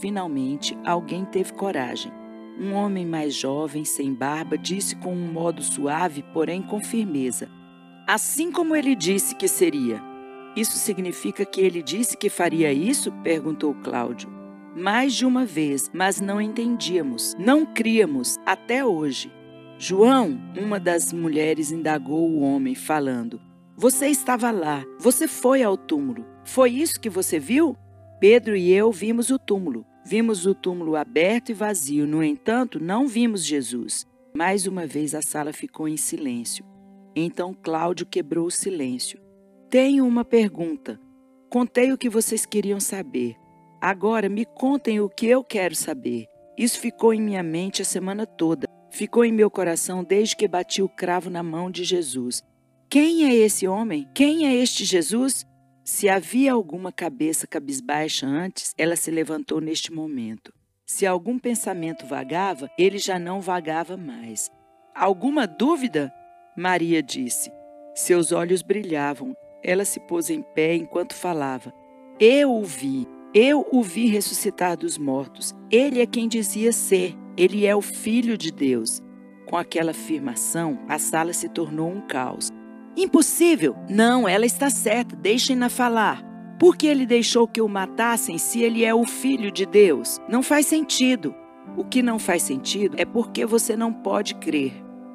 Finalmente, alguém teve coragem. Um homem mais jovem, sem barba, disse com um modo suave, porém com firmeza: assim como ele disse que seria. Isso significa que ele disse que faria isso? perguntou Cláudio. Mais de uma vez, mas não entendíamos, não críamos até hoje. João, uma das mulheres, indagou o homem, falando: Você estava lá, você foi ao túmulo. Foi isso que você viu? Pedro e eu vimos o túmulo. Vimos o túmulo aberto e vazio, no entanto, não vimos Jesus. Mais uma vez a sala ficou em silêncio. Então Cláudio quebrou o silêncio. Tenho uma pergunta. Contei o que vocês queriam saber. Agora me contem o que eu quero saber. Isso ficou em minha mente a semana toda. Ficou em meu coração desde que bati o cravo na mão de Jesus. Quem é esse homem? Quem é este Jesus? Se havia alguma cabeça cabisbaixa antes, ela se levantou neste momento. Se algum pensamento vagava, ele já não vagava mais. Alguma dúvida? Maria disse. Seus olhos brilhavam. Ela se pôs em pé enquanto falava. Eu o vi. Eu o vi ressuscitar dos mortos. Ele é quem dizia ser. Ele é o Filho de Deus. Com aquela afirmação, a sala se tornou um caos. Impossível! Não, ela está certa, deixem-na falar. Por que ele deixou que o matassem se ele é o filho de Deus? Não faz sentido. O que não faz sentido é porque você não pode crer.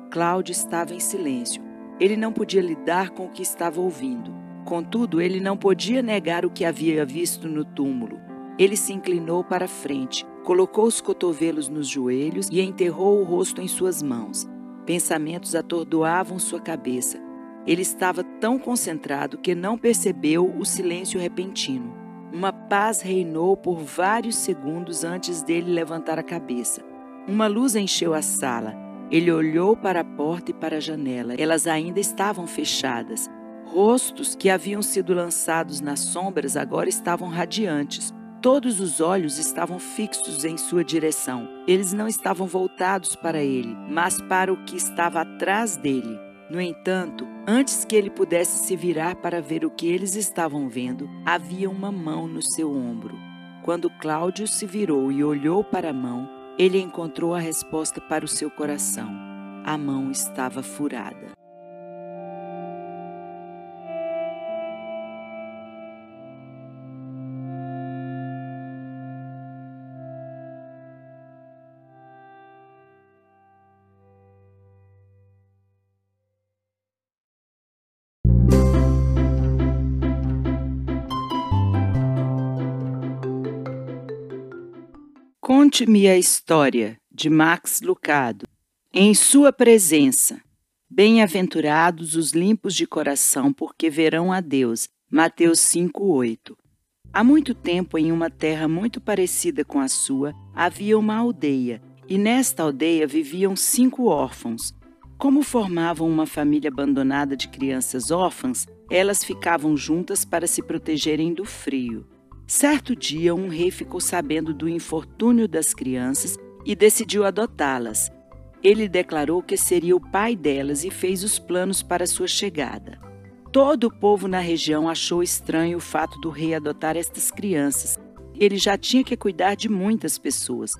Cláudio estava em silêncio. Ele não podia lidar com o que estava ouvindo. Contudo, ele não podia negar o que havia visto no túmulo. Ele se inclinou para frente, colocou os cotovelos nos joelhos e enterrou o rosto em suas mãos. Pensamentos atordoavam sua cabeça. Ele estava tão concentrado que não percebeu o silêncio repentino. Uma paz reinou por vários segundos antes dele levantar a cabeça. Uma luz encheu a sala. Ele olhou para a porta e para a janela. Elas ainda estavam fechadas. Rostos que haviam sido lançados nas sombras agora estavam radiantes. Todos os olhos estavam fixos em sua direção. Eles não estavam voltados para ele, mas para o que estava atrás dele. No entanto, antes que ele pudesse se virar para ver o que eles estavam vendo, havia uma mão no seu ombro. Quando Cláudio se virou e olhou para a mão, ele encontrou a resposta para o seu coração. A mão estava furada. Conte-me a história de Max Lucado. Em sua presença. Bem-aventurados os limpos de coração, porque verão a Deus. Mateus 5:8. Há muito tempo, em uma terra muito parecida com a sua, havia uma aldeia, e nesta aldeia viviam cinco órfãos. Como formavam uma família abandonada de crianças órfãs, elas ficavam juntas para se protegerem do frio. Certo dia, um rei ficou sabendo do infortúnio das crianças e decidiu adotá-las. Ele declarou que seria o pai delas e fez os planos para sua chegada. Todo o povo na região achou estranho o fato do rei adotar estas crianças. Ele já tinha que cuidar de muitas pessoas.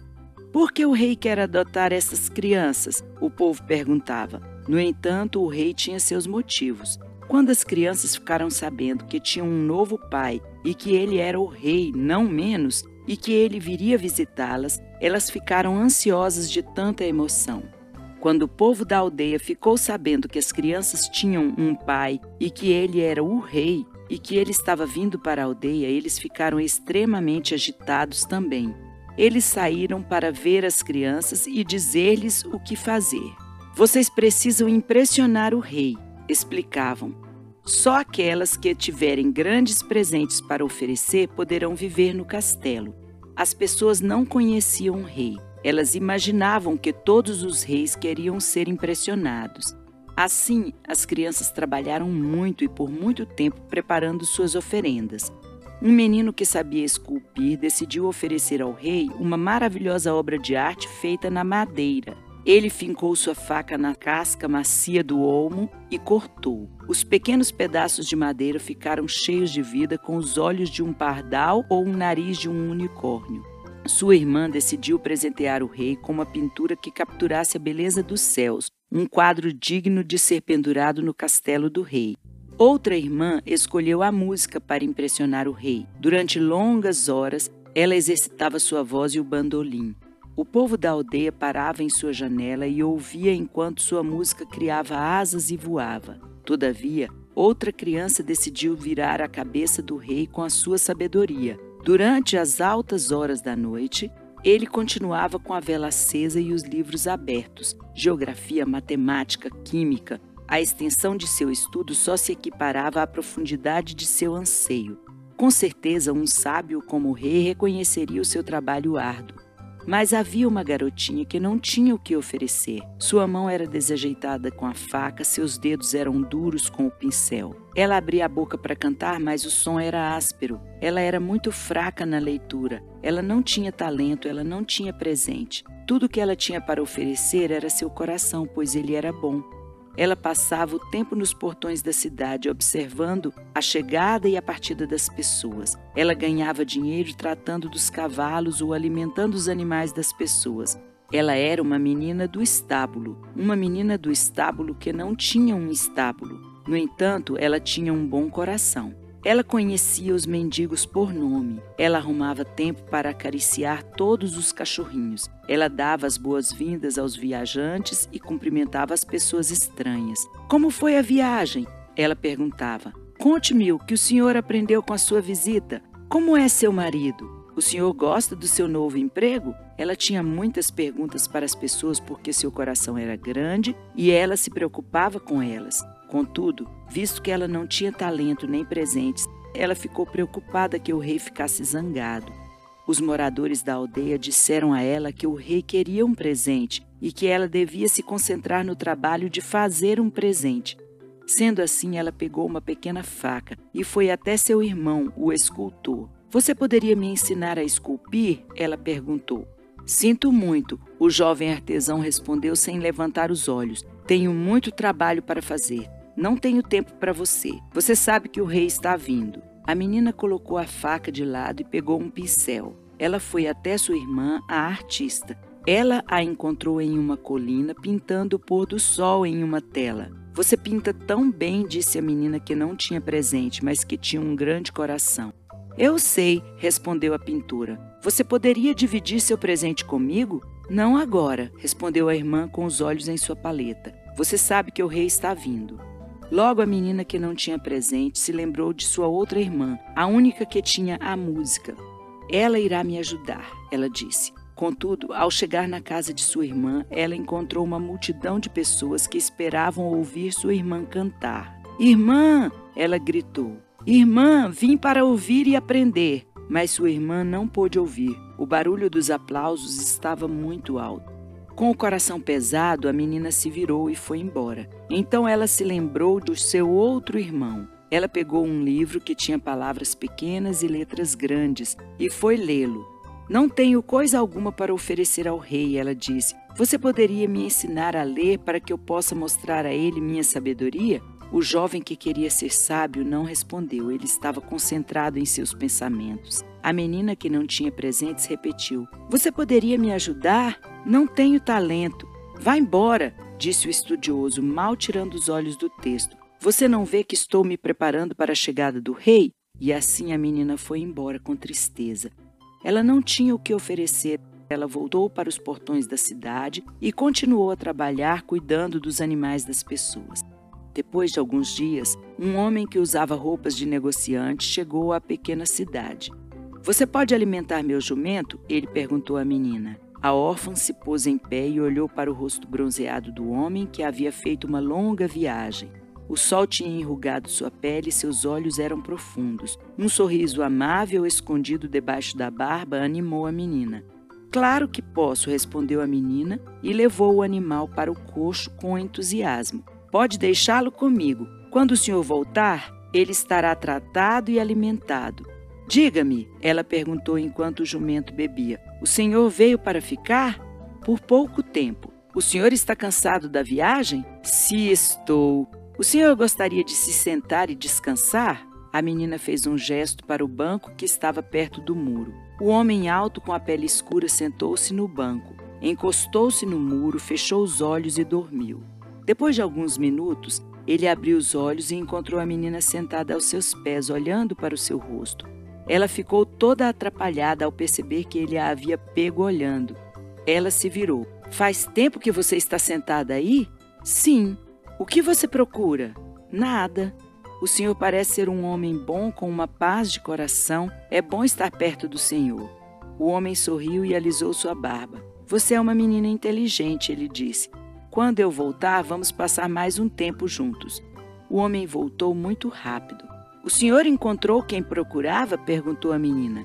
Por que o rei quer adotar essas crianças? O povo perguntava. No entanto, o rei tinha seus motivos. Quando as crianças ficaram sabendo que tinham um novo pai e que ele era o rei, não menos, e que ele viria visitá-las, elas ficaram ansiosas de tanta emoção. Quando o povo da aldeia ficou sabendo que as crianças tinham um pai e que ele era o rei e que ele estava vindo para a aldeia, eles ficaram extremamente agitados também. Eles saíram para ver as crianças e dizer-lhes o que fazer. Vocês precisam impressionar o rei explicavam. Só aquelas que tiverem grandes presentes para oferecer poderão viver no castelo. As pessoas não conheciam o rei. Elas imaginavam que todos os reis queriam ser impressionados. Assim, as crianças trabalharam muito e por muito tempo preparando suas oferendas. Um menino que sabia esculpir decidiu oferecer ao rei uma maravilhosa obra de arte feita na madeira. Ele fincou sua faca na casca macia do olmo e cortou. Os pequenos pedaços de madeira ficaram cheios de vida, com os olhos de um pardal ou um nariz de um unicórnio. Sua irmã decidiu presentear o rei com uma pintura que capturasse a beleza dos céus, um quadro digno de ser pendurado no castelo do rei. Outra irmã escolheu a música para impressionar o rei. Durante longas horas, ela exercitava sua voz e o bandolim. O povo da aldeia parava em sua janela e ouvia enquanto sua música criava asas e voava. Todavia, outra criança decidiu virar a cabeça do rei com a sua sabedoria. Durante as altas horas da noite, ele continuava com a vela acesa e os livros abertos. Geografia, matemática, química. A extensão de seu estudo só se equiparava à profundidade de seu anseio. Com certeza, um sábio como o rei reconheceria o seu trabalho árduo. Mas havia uma garotinha que não tinha o que oferecer. Sua mão era desajeitada com a faca, seus dedos eram duros com o pincel. Ela abria a boca para cantar, mas o som era áspero. Ela era muito fraca na leitura. Ela não tinha talento, ela não tinha presente. Tudo que ela tinha para oferecer era seu coração, pois ele era bom. Ela passava o tempo nos portões da cidade, observando a chegada e a partida das pessoas. Ela ganhava dinheiro tratando dos cavalos ou alimentando os animais das pessoas. Ela era uma menina do estábulo, uma menina do estábulo que não tinha um estábulo. No entanto, ela tinha um bom coração. Ela conhecia os mendigos por nome. Ela arrumava tempo para acariciar todos os cachorrinhos. Ela dava as boas-vindas aos viajantes e cumprimentava as pessoas estranhas. Como foi a viagem? Ela perguntava. Conte-me o que o senhor aprendeu com a sua visita. Como é seu marido? O senhor gosta do seu novo emprego? Ela tinha muitas perguntas para as pessoas porque seu coração era grande e ela se preocupava com elas. Contudo, visto que ela não tinha talento nem presentes, ela ficou preocupada que o rei ficasse zangado. Os moradores da aldeia disseram a ela que o rei queria um presente e que ela devia se concentrar no trabalho de fazer um presente. Sendo assim, ela pegou uma pequena faca e foi até seu irmão, o escultor. Você poderia me ensinar a esculpir? Ela perguntou. Sinto muito, o jovem artesão respondeu sem levantar os olhos. Tenho muito trabalho para fazer. Não tenho tempo para você. Você sabe que o rei está vindo. A menina colocou a faca de lado e pegou um pincel. Ela foi até sua irmã, a artista. Ela a encontrou em uma colina pintando o pôr do sol em uma tela. Você pinta tão bem, disse a menina que não tinha presente, mas que tinha um grande coração. Eu sei, respondeu a pintora. Você poderia dividir seu presente comigo? Não agora, respondeu a irmã com os olhos em sua paleta. Você sabe que o rei está vindo. Logo, a menina que não tinha presente se lembrou de sua outra irmã, a única que tinha a música. Ela irá me ajudar, ela disse. Contudo, ao chegar na casa de sua irmã, ela encontrou uma multidão de pessoas que esperavam ouvir sua irmã cantar. Irmã! Ela gritou. Irmã, vim para ouvir e aprender. Mas sua irmã não pôde ouvir. O barulho dos aplausos estava muito alto. Com o coração pesado, a menina se virou e foi embora. Então ela se lembrou do seu outro irmão. Ela pegou um livro que tinha palavras pequenas e letras grandes e foi lê-lo. Não tenho coisa alguma para oferecer ao rei, ela disse. Você poderia me ensinar a ler para que eu possa mostrar a ele minha sabedoria? O jovem que queria ser sábio não respondeu, ele estava concentrado em seus pensamentos. A menina que não tinha presentes repetiu: Você poderia me ajudar? Não tenho talento. Vá embora, disse o estudioso, mal tirando os olhos do texto. Você não vê que estou me preparando para a chegada do rei? E assim a menina foi embora com tristeza. Ela não tinha o que oferecer. Ela voltou para os portões da cidade e continuou a trabalhar cuidando dos animais das pessoas. Depois de alguns dias, um homem que usava roupas de negociante chegou à pequena cidade. Você pode alimentar meu jumento? Ele perguntou à menina. A órfã se pôs em pé e olhou para o rosto bronzeado do homem que havia feito uma longa viagem. O sol tinha enrugado sua pele e seus olhos eram profundos. Um sorriso amável escondido debaixo da barba animou a menina. Claro que posso, respondeu a menina e levou o animal para o coxo com entusiasmo. Pode deixá-lo comigo. Quando o senhor voltar, ele estará tratado e alimentado. Diga-me, ela perguntou enquanto o jumento bebia. O senhor veio para ficar? Por pouco tempo. O senhor está cansado da viagem? Se estou. O senhor gostaria de se sentar e descansar? A menina fez um gesto para o banco que estava perto do muro. O homem alto com a pele escura sentou-se no banco, encostou-se no muro, fechou os olhos e dormiu. Depois de alguns minutos, ele abriu os olhos e encontrou a menina sentada aos seus pés, olhando para o seu rosto. Ela ficou toda atrapalhada ao perceber que ele a havia pego olhando. Ela se virou. Faz tempo que você está sentada aí? Sim. O que você procura? Nada. O senhor parece ser um homem bom com uma paz de coração. É bom estar perto do senhor. O homem sorriu e alisou sua barba. Você é uma menina inteligente, ele disse. Quando eu voltar, vamos passar mais um tempo juntos. O homem voltou muito rápido. O senhor encontrou quem procurava? perguntou a menina.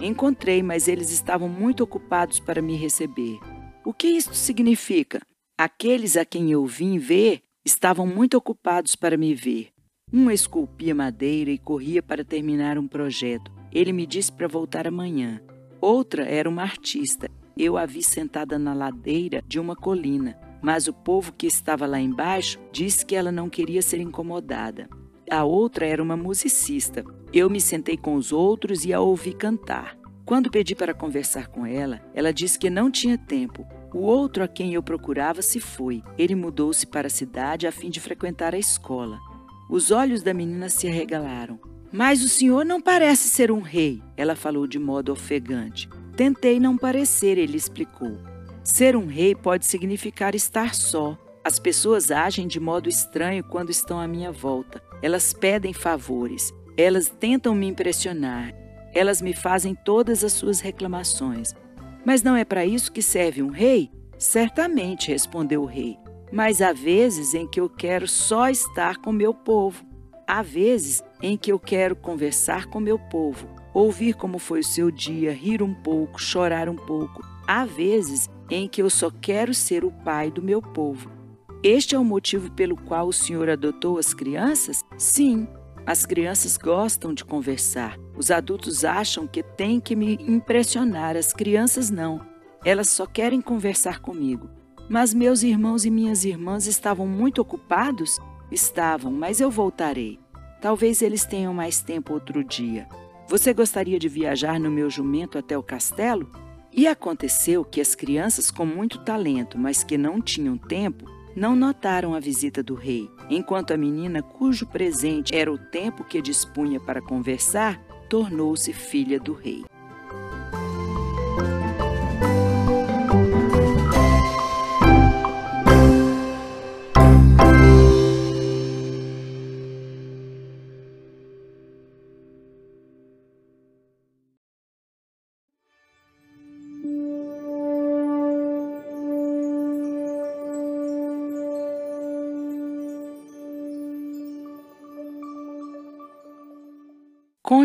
Encontrei, mas eles estavam muito ocupados para me receber. O que isto significa? Aqueles a quem eu vim ver estavam muito ocupados para me ver. Um esculpia madeira e corria para terminar um projeto. Ele me disse para voltar amanhã. Outra era uma artista. Eu a vi sentada na ladeira de uma colina, mas o povo que estava lá embaixo disse que ela não queria ser incomodada. A outra era uma musicista. Eu me sentei com os outros e a ouvi cantar. Quando pedi para conversar com ela, ela disse que não tinha tempo. O outro a quem eu procurava se foi. Ele mudou-se para a cidade a fim de frequentar a escola. Os olhos da menina se arregalaram. Mas o senhor não parece ser um rei, ela falou de modo ofegante. Tentei não parecer, ele explicou. Ser um rei pode significar estar só. As pessoas agem de modo estranho quando estão à minha volta. Elas pedem favores, elas tentam me impressionar, elas me fazem todas as suas reclamações. Mas não é para isso que serve um rei? Certamente, respondeu o rei. Mas há vezes em que eu quero só estar com meu povo. Há vezes em que eu quero conversar com meu povo, ouvir como foi o seu dia, rir um pouco, chorar um pouco. Há vezes em que eu só quero ser o pai do meu povo. Este é o motivo pelo qual o Senhor adotou as crianças? Sim, as crianças gostam de conversar. Os adultos acham que têm que me impressionar, as crianças não. Elas só querem conversar comigo. Mas meus irmãos e minhas irmãs estavam muito ocupados? Estavam, mas eu voltarei. Talvez eles tenham mais tempo outro dia. Você gostaria de viajar no meu jumento até o castelo? E aconteceu que as crianças com muito talento, mas que não tinham tempo, não notaram a visita do rei, enquanto a menina, cujo presente era o tempo que dispunha para conversar, tornou-se filha do rei.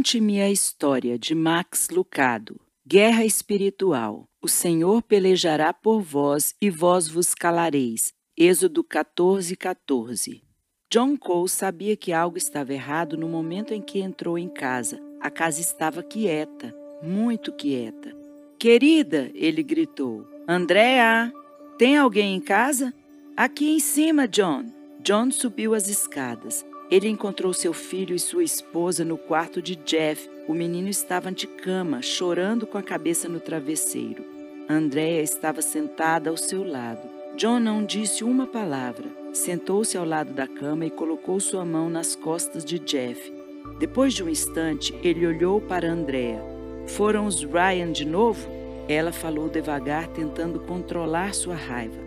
Conte-me a história de Max Lucado. Guerra espiritual. O Senhor pelejará por vós e vós vos calareis. Êxodo 14, 14. John Cole sabia que algo estava errado no momento em que entrou em casa. A casa estava quieta, muito quieta. Querida, ele gritou. Andréa, tem alguém em casa? Aqui em cima, John. John subiu as escadas. Ele encontrou seu filho e sua esposa no quarto de Jeff. O menino estava de cama, chorando com a cabeça no travesseiro. Andréa estava sentada ao seu lado. John não disse uma palavra. Sentou-se ao lado da cama e colocou sua mão nas costas de Jeff. Depois de um instante, ele olhou para Andréa. Foram os Ryan de novo? Ela falou devagar, tentando controlar sua raiva.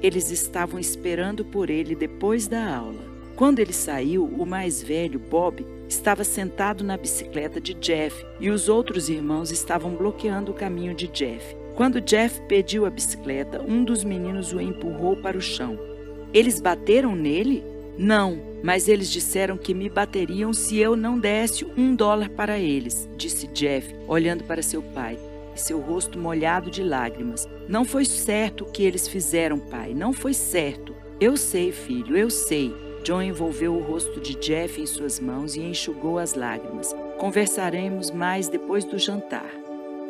Eles estavam esperando por ele depois da aula. Quando ele saiu, o mais velho, Bob, estava sentado na bicicleta de Jeff e os outros irmãos estavam bloqueando o caminho de Jeff. Quando Jeff pediu a bicicleta, um dos meninos o empurrou para o chão. Eles bateram nele? Não, mas eles disseram que me bateriam se eu não desse um dólar para eles, disse Jeff, olhando para seu pai, e seu rosto molhado de lágrimas. Não foi certo o que eles fizeram, pai, não foi certo. Eu sei, filho, eu sei. John envolveu o rosto de Jeff em suas mãos e enxugou as lágrimas. Conversaremos mais depois do jantar.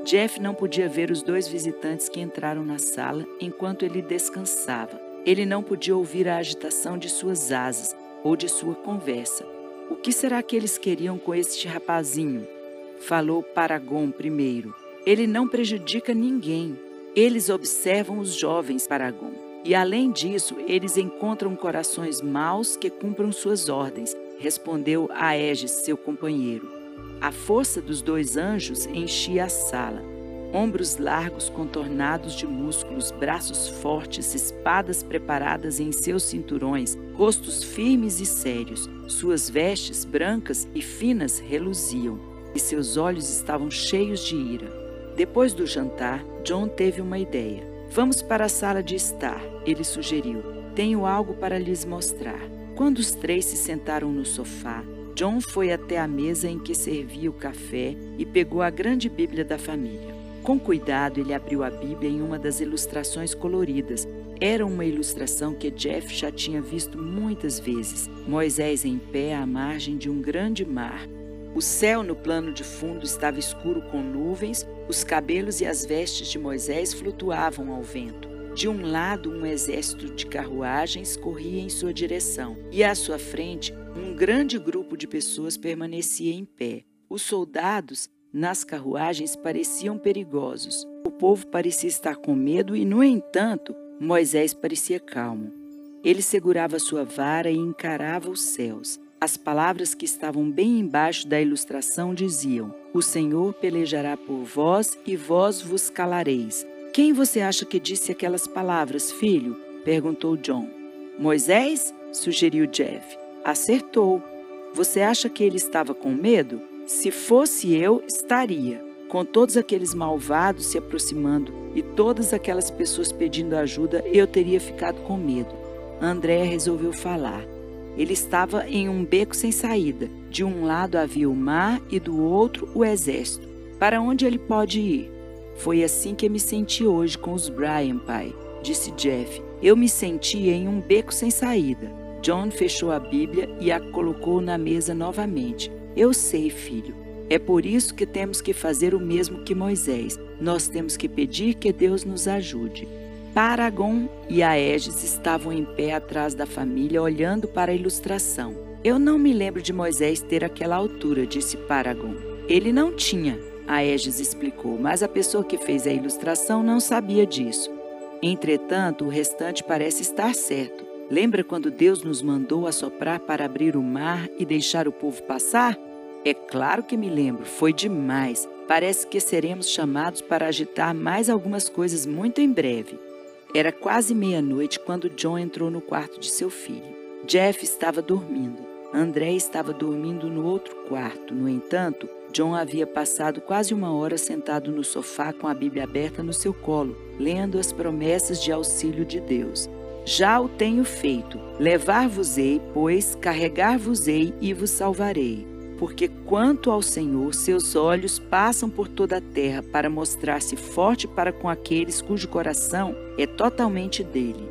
Jeff não podia ver os dois visitantes que entraram na sala enquanto ele descansava. Ele não podia ouvir a agitação de suas asas ou de sua conversa. O que será que eles queriam com este rapazinho? Falou Paragon primeiro. Ele não prejudica ninguém. Eles observam os jovens Paragon. E além disso, eles encontram corações maus que cumpram suas ordens, respondeu Aeges, seu companheiro. A força dos dois anjos enchia a sala. Ombros largos contornados de músculos, braços fortes, espadas preparadas em seus cinturões, rostos firmes e sérios. Suas vestes brancas e finas reluziam, e seus olhos estavam cheios de ira. Depois do jantar, John teve uma ideia. Vamos para a sala de estar, ele sugeriu. Tenho algo para lhes mostrar. Quando os três se sentaram no sofá, John foi até a mesa em que servia o café e pegou a grande Bíblia da família. Com cuidado, ele abriu a Bíblia em uma das ilustrações coloridas. Era uma ilustração que Jeff já tinha visto muitas vezes. Moisés em pé à margem de um grande mar. O céu no plano de fundo estava escuro com nuvens, os cabelos e as vestes de Moisés flutuavam ao vento. De um lado, um exército de carruagens corria em sua direção, e à sua frente, um grande grupo de pessoas permanecia em pé. Os soldados nas carruagens pareciam perigosos. O povo parecia estar com medo e, no entanto, Moisés parecia calmo. Ele segurava sua vara e encarava os céus. As palavras que estavam bem embaixo da ilustração diziam: O Senhor pelejará por vós e vós vos calareis. Quem você acha que disse aquelas palavras, filho? perguntou John. Moisés? sugeriu Jeff. Acertou. Você acha que ele estava com medo? Se fosse eu, estaria. Com todos aqueles malvados se aproximando e todas aquelas pessoas pedindo ajuda, eu teria ficado com medo. André resolveu falar. Ele estava em um beco sem saída. De um lado havia o mar e do outro o exército. Para onde ele pode ir? Foi assim que me senti hoje com os Brian, pai, disse Jeff. Eu me senti em um beco sem saída. John fechou a Bíblia e a colocou na mesa novamente. Eu sei, filho. É por isso que temos que fazer o mesmo que Moisés. Nós temos que pedir que Deus nos ajude. Paragon e Aeges estavam em pé atrás da família, olhando para a ilustração. Eu não me lembro de Moisés ter aquela altura, disse Paragon. Ele não tinha, Aeges explicou, mas a pessoa que fez a ilustração não sabia disso. Entretanto, o restante parece estar certo. Lembra quando Deus nos mandou assoprar para abrir o mar e deixar o povo passar? É claro que me lembro, foi demais. Parece que seremos chamados para agitar mais algumas coisas muito em breve. Era quase meia-noite quando John entrou no quarto de seu filho. Jeff estava dormindo. André estava dormindo no outro quarto. No entanto, John havia passado quase uma hora sentado no sofá com a Bíblia aberta no seu colo, lendo as promessas de auxílio de Deus. Já o tenho feito. Levar-vos-ei, pois carregar-vos-ei e vos salvarei. Porque quanto ao Senhor, seus olhos passam por toda a terra para mostrar-se forte para com aqueles cujo coração é totalmente dele.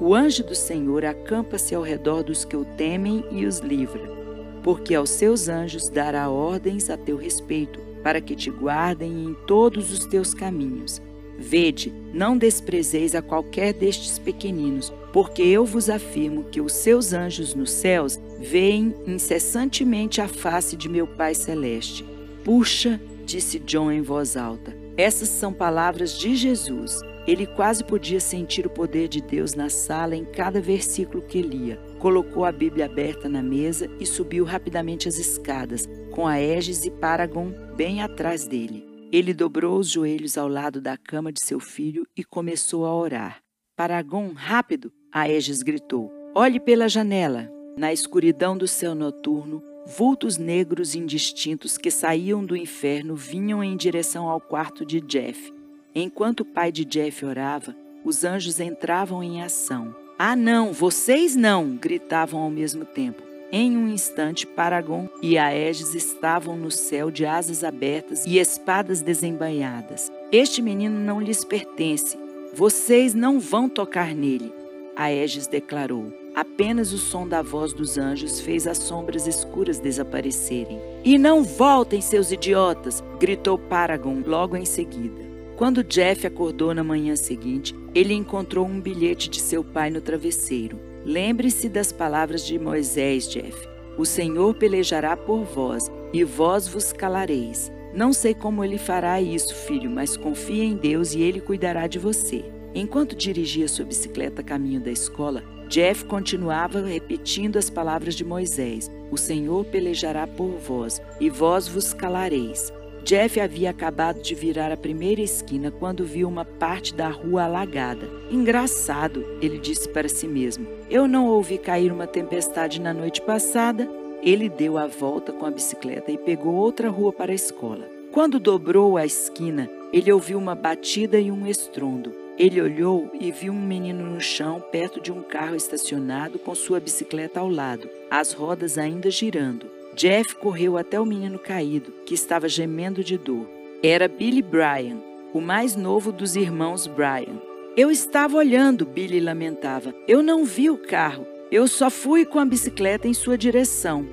O anjo do Senhor acampa-se ao redor dos que o temem e os livra. Porque aos seus anjos dará ordens a teu respeito, para que te guardem em todos os teus caminhos. Vede, não desprezeis a qualquer destes pequeninos, porque eu vos afirmo que os seus anjos nos céus veem incessantemente a face de meu Pai Celeste. Puxa, disse John em voz alta, essas são palavras de Jesus. Ele quase podia sentir o poder de Deus na sala em cada versículo que lia. Colocou a Bíblia aberta na mesa e subiu rapidamente as escadas, com a Aegis e Paragon bem atrás dele. Ele dobrou os joelhos ao lado da cama de seu filho e começou a orar. Paragon, rápido! Aeges gritou. Olhe pela janela. Na escuridão do céu noturno, vultos negros indistintos que saíam do inferno vinham em direção ao quarto de Jeff. Enquanto o pai de Jeff orava, os anjos entravam em ação. Ah, não, vocês não! gritavam ao mesmo tempo. Em um instante, Paragon e Aeges estavam no céu de asas abertas e espadas desembainhadas. Este menino não lhes pertence. Vocês não vão tocar nele. Aeges declarou. Apenas o som da voz dos anjos fez as sombras escuras desaparecerem. E não voltem, seus idiotas! gritou Paragon logo em seguida. Quando Jeff acordou na manhã seguinte, ele encontrou um bilhete de seu pai no travesseiro. Lembre-se das palavras de Moisés, Jeff. O Senhor pelejará por vós, e vós vos calareis. Não sei como ele fará isso, filho, mas confie em Deus e ele cuidará de você. Enquanto dirigia sua bicicleta caminho da escola, Jeff continuava repetindo as palavras de Moisés: O Senhor pelejará por vós, e vós vos calareis. Jeff havia acabado de virar a primeira esquina quando viu uma parte da rua alagada. Engraçado, ele disse para si mesmo. Eu não ouvi cair uma tempestade na noite passada. Ele deu a volta com a bicicleta e pegou outra rua para a escola. Quando dobrou a esquina, ele ouviu uma batida e um estrondo. Ele olhou e viu um menino no chão perto de um carro estacionado com sua bicicleta ao lado, as rodas ainda girando. Jeff correu até o menino caído, que estava gemendo de dor. Era Billy Bryan, o mais novo dos irmãos Bryan. Eu estava olhando, Billy lamentava. Eu não vi o carro. Eu só fui com a bicicleta em sua direção.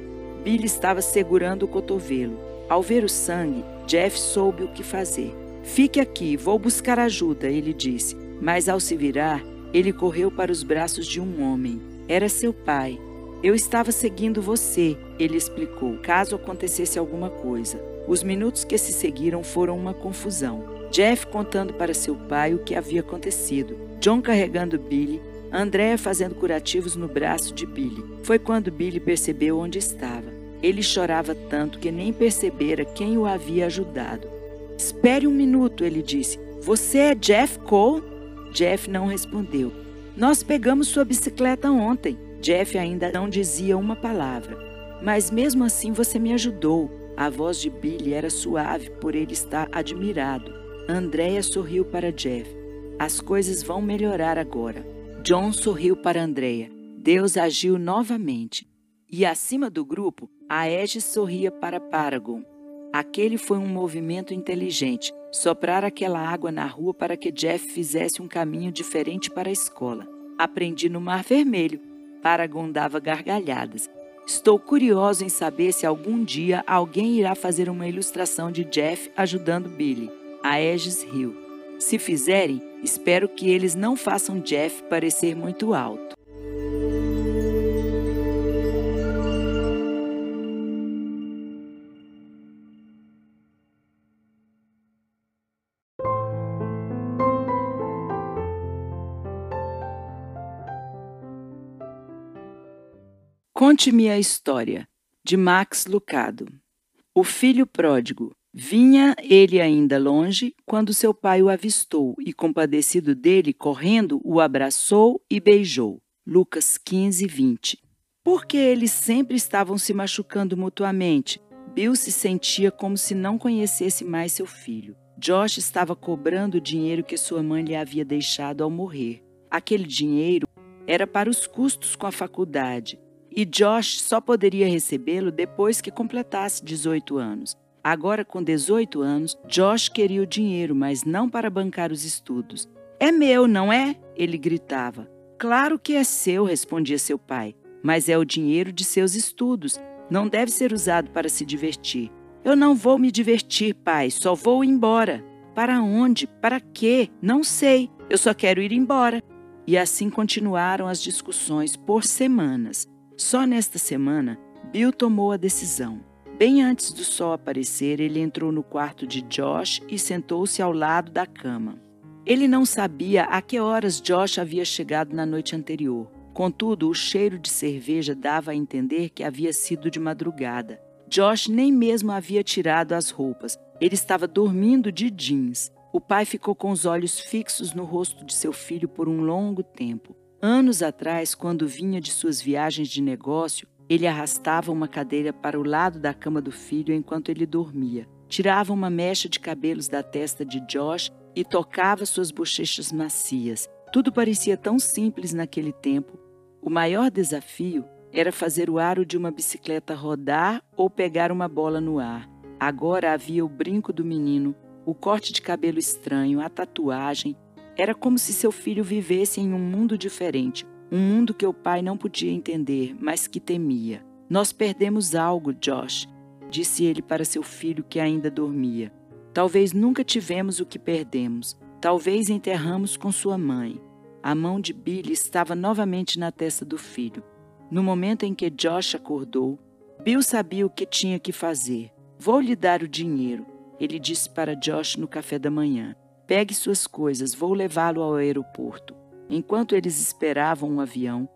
Billy estava segurando o cotovelo. Ao ver o sangue, Jeff soube o que fazer. Fique aqui, vou buscar ajuda, ele disse. Mas ao se virar, ele correu para os braços de um homem. Era seu pai. Eu estava seguindo você, ele explicou, caso acontecesse alguma coisa. Os minutos que se seguiram foram uma confusão. Jeff contando para seu pai o que havia acontecido, John carregando Billy, Andréa fazendo curativos no braço de Billy. Foi quando Billy percebeu onde estava. Ele chorava tanto que nem percebera quem o havia ajudado. Espere um minuto, ele disse. Você é Jeff Cole? Jeff não respondeu. Nós pegamos sua bicicleta ontem. Jeff ainda não dizia uma palavra. Mas mesmo assim você me ajudou. A voz de Billy era suave por ele estar admirado. Andréa sorriu para Jeff. As coisas vão melhorar agora. John sorriu para Andrea. Deus agiu novamente. E acima do grupo, a Aegis sorria para Paragon. Aquele foi um movimento inteligente, soprar aquela água na rua para que Jeff fizesse um caminho diferente para a escola. Aprendi no Mar Vermelho. Paragon dava gargalhadas. Estou curioso em saber se algum dia alguém irá fazer uma ilustração de Jeff ajudando Billy. A Aegis riu. Se fizerem, espero que eles não façam Jeff parecer muito alto. Conte-me a história, de Max Lucado. O filho pródigo. Vinha ele ainda longe quando seu pai o avistou e, compadecido dele, correndo, o abraçou e beijou. Lucas 15, 20. Porque eles sempre estavam se machucando mutuamente, Bill se sentia como se não conhecesse mais seu filho. Josh estava cobrando o dinheiro que sua mãe lhe havia deixado ao morrer. Aquele dinheiro era para os custos com a faculdade e Josh só poderia recebê-lo depois que completasse 18 anos. Agora, com 18 anos, Josh queria o dinheiro, mas não para bancar os estudos. É meu, não é? Ele gritava. Claro que é seu, respondia seu pai, mas é o dinheiro de seus estudos. Não deve ser usado para se divertir. Eu não vou me divertir, pai, só vou embora. Para onde? Para quê? Não sei. Eu só quero ir embora. E assim continuaram as discussões por semanas. Só nesta semana, Bill tomou a decisão. Bem antes do sol aparecer, ele entrou no quarto de Josh e sentou-se ao lado da cama. Ele não sabia a que horas Josh havia chegado na noite anterior. Contudo, o cheiro de cerveja dava a entender que havia sido de madrugada. Josh nem mesmo havia tirado as roupas. Ele estava dormindo de jeans. O pai ficou com os olhos fixos no rosto de seu filho por um longo tempo. Anos atrás, quando vinha de suas viagens de negócio, ele arrastava uma cadeira para o lado da cama do filho enquanto ele dormia. Tirava uma mecha de cabelos da testa de Josh e tocava suas bochechas macias. Tudo parecia tão simples naquele tempo. O maior desafio era fazer o aro de uma bicicleta rodar ou pegar uma bola no ar. Agora havia o brinco do menino, o corte de cabelo estranho, a tatuagem. Era como se seu filho vivesse em um mundo diferente, um mundo que o pai não podia entender, mas que temia. Nós perdemos algo, Josh, disse ele para seu filho que ainda dormia. Talvez nunca tivemos o que perdemos. Talvez enterramos com sua mãe. A mão de Billy estava novamente na testa do filho. No momento em que Josh acordou, Bill sabia o que tinha que fazer. Vou lhe dar o dinheiro, ele disse para Josh no café da manhã. Pegue suas coisas, vou levá-lo ao aeroporto. Enquanto eles esperavam um avião,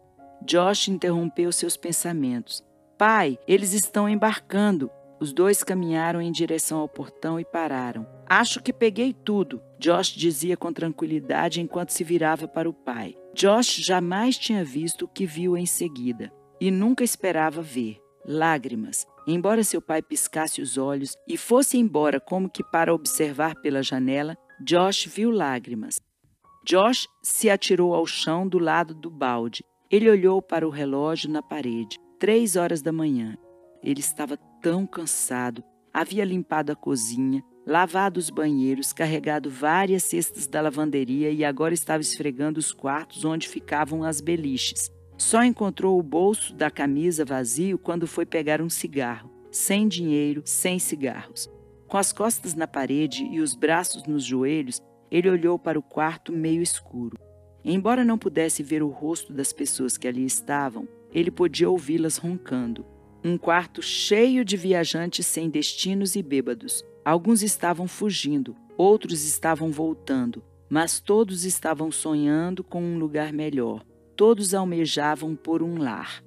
Josh interrompeu seus pensamentos. Pai, eles estão embarcando. Os dois caminharam em direção ao portão e pararam. Acho que peguei tudo, Josh dizia com tranquilidade enquanto se virava para o pai. Josh jamais tinha visto o que viu em seguida e nunca esperava ver lágrimas. Embora seu pai piscasse os olhos e fosse embora como que para observar pela janela, Josh viu lágrimas. Josh se atirou ao chão do lado do balde. Ele olhou para o relógio na parede. Três horas da manhã. Ele estava tão cansado. Havia limpado a cozinha, lavado os banheiros, carregado várias cestas da lavanderia e agora estava esfregando os quartos onde ficavam as beliches. Só encontrou o bolso da camisa vazio quando foi pegar um cigarro. Sem dinheiro, sem cigarros. Com as costas na parede e os braços nos joelhos, ele olhou para o quarto meio escuro. Embora não pudesse ver o rosto das pessoas que ali estavam, ele podia ouvi-las roncando. Um quarto cheio de viajantes sem destinos e bêbados. Alguns estavam fugindo, outros estavam voltando, mas todos estavam sonhando com um lugar melhor todos almejavam por um lar.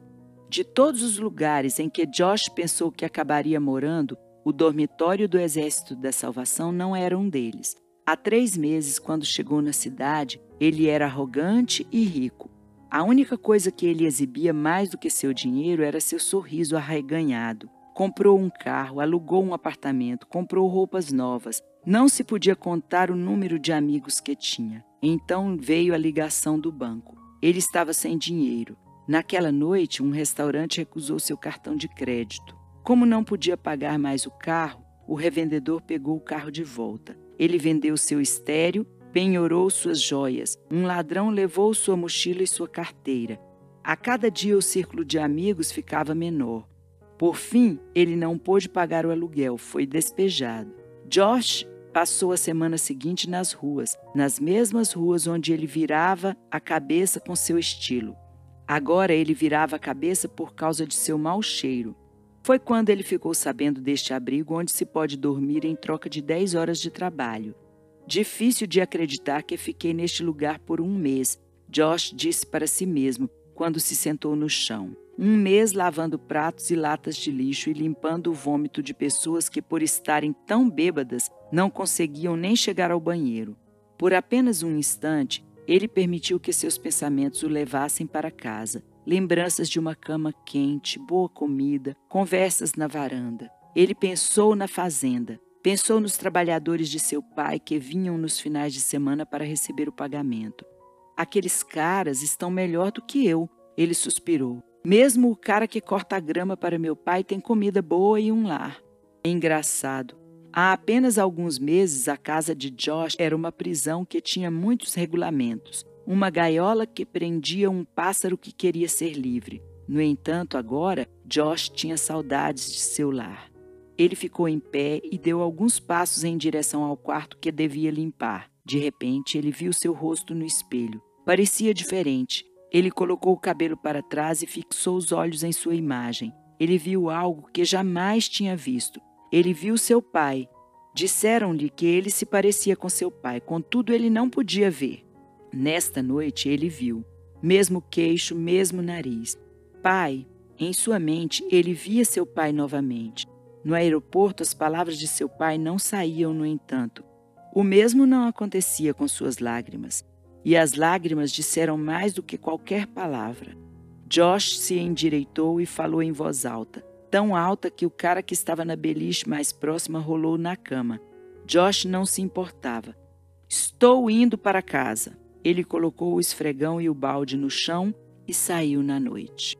De todos os lugares em que Josh pensou que acabaria morando, o dormitório do Exército da Salvação não era um deles. Há três meses, quando chegou na cidade, ele era arrogante e rico. A única coisa que ele exibia mais do que seu dinheiro era seu sorriso arreganhado. Comprou um carro, alugou um apartamento, comprou roupas novas. Não se podia contar o número de amigos que tinha. Então veio a ligação do banco. Ele estava sem dinheiro. Naquela noite, um restaurante recusou seu cartão de crédito. Como não podia pagar mais o carro, o revendedor pegou o carro de volta. Ele vendeu seu estéreo, penhorou suas joias. Um ladrão levou sua mochila e sua carteira. A cada dia o círculo de amigos ficava menor. Por fim, ele não pôde pagar o aluguel, foi despejado. Josh Passou a semana seguinte nas ruas, nas mesmas ruas onde ele virava a cabeça com seu estilo. Agora ele virava a cabeça por causa de seu mau cheiro. Foi quando ele ficou sabendo deste abrigo onde se pode dormir em troca de 10 horas de trabalho. Difícil de acreditar que fiquei neste lugar por um mês, Josh disse para si mesmo quando se sentou no chão. Um mês lavando pratos e latas de lixo e limpando o vômito de pessoas que, por estarem tão bêbadas, não conseguiam nem chegar ao banheiro. Por apenas um instante, ele permitiu que seus pensamentos o levassem para casa. Lembranças de uma cama quente, boa comida, conversas na varanda. Ele pensou na fazenda, pensou nos trabalhadores de seu pai que vinham nos finais de semana para receber o pagamento. Aqueles caras estão melhor do que eu, ele suspirou. Mesmo o cara que corta a grama para meu pai tem comida boa e um lar. Engraçado. Há apenas alguns meses, a casa de Josh era uma prisão que tinha muitos regulamentos. Uma gaiola que prendia um pássaro que queria ser livre. No entanto, agora, Josh tinha saudades de seu lar. Ele ficou em pé e deu alguns passos em direção ao quarto que devia limpar. De repente, ele viu seu rosto no espelho. Parecia diferente. Ele colocou o cabelo para trás e fixou os olhos em sua imagem. Ele viu algo que jamais tinha visto. Ele viu seu pai. Disseram-lhe que ele se parecia com seu pai, contudo ele não podia ver. Nesta noite ele viu, mesmo queixo, mesmo nariz. Pai, em sua mente ele via seu pai novamente. No aeroporto, as palavras de seu pai não saíam, no entanto. O mesmo não acontecia com suas lágrimas e as lágrimas disseram mais do que qualquer palavra. Josh se endireitou e falou em voz alta, tão alta que o cara que estava na beliche mais próxima rolou na cama. Josh não se importava. Estou indo para casa. Ele colocou o esfregão e o balde no chão e saiu na noite.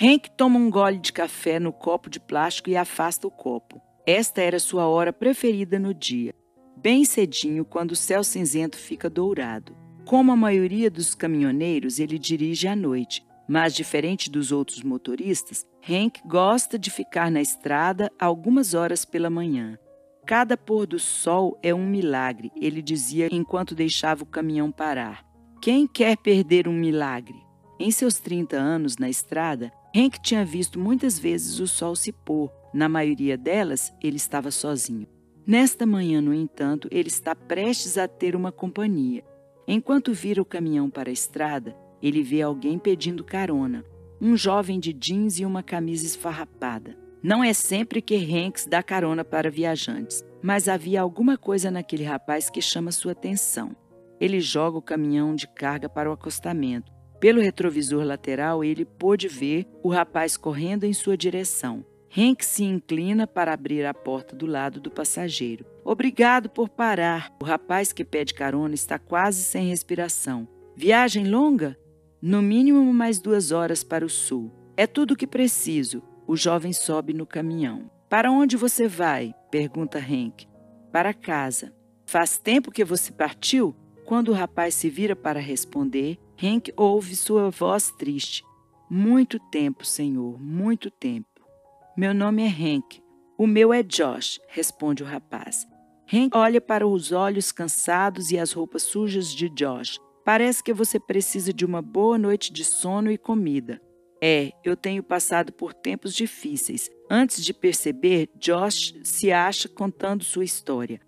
Hank toma um gole de café no copo de plástico e afasta o copo. Esta era sua hora preferida no dia, bem cedinho, quando o céu cinzento fica dourado. Como a maioria dos caminhoneiros, ele dirige à noite, mas diferente dos outros motoristas, Hank gosta de ficar na estrada algumas horas pela manhã. Cada pôr do sol é um milagre, ele dizia enquanto deixava o caminhão parar. Quem quer perder um milagre? Em seus 30 anos na estrada, Hank tinha visto muitas vezes o sol se pôr. Na maioria delas, ele estava sozinho. Nesta manhã, no entanto, ele está prestes a ter uma companhia. Enquanto vira o caminhão para a estrada, ele vê alguém pedindo carona. Um jovem de jeans e uma camisa esfarrapada. Não é sempre que Hanks dá carona para viajantes, mas havia alguma coisa naquele rapaz que chama sua atenção. Ele joga o caminhão de carga para o acostamento. Pelo retrovisor lateral, ele pôde ver o rapaz correndo em sua direção. Hank se inclina para abrir a porta do lado do passageiro. Obrigado por parar. O rapaz que pede carona está quase sem respiração. Viagem longa? No mínimo mais duas horas para o sul. É tudo o que preciso. O jovem sobe no caminhão. Para onde você vai? pergunta Hank. Para casa. Faz tempo que você partiu? Quando o rapaz se vira para responder, Hank ouve sua voz triste. Muito tempo, senhor, muito tempo. Meu nome é Hank. O meu é Josh, responde o rapaz. Hank olha para os olhos cansados e as roupas sujas de Josh. Parece que você precisa de uma boa noite de sono e comida. É, eu tenho passado por tempos difíceis. Antes de perceber, Josh se acha contando sua história.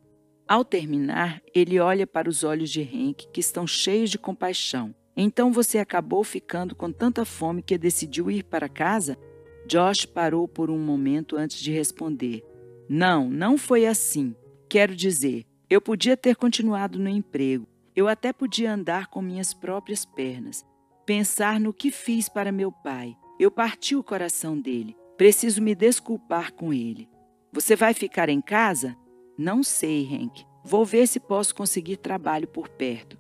Ao terminar, ele olha para os olhos de Hank, que estão cheios de compaixão. Então você acabou ficando com tanta fome que decidiu ir para casa? Josh parou por um momento antes de responder. Não, não foi assim. Quero dizer, eu podia ter continuado no emprego, eu até podia andar com minhas próprias pernas, pensar no que fiz para meu pai. Eu parti o coração dele. Preciso me desculpar com ele. Você vai ficar em casa? Não sei, Hank. Vou ver se posso conseguir trabalho por perto.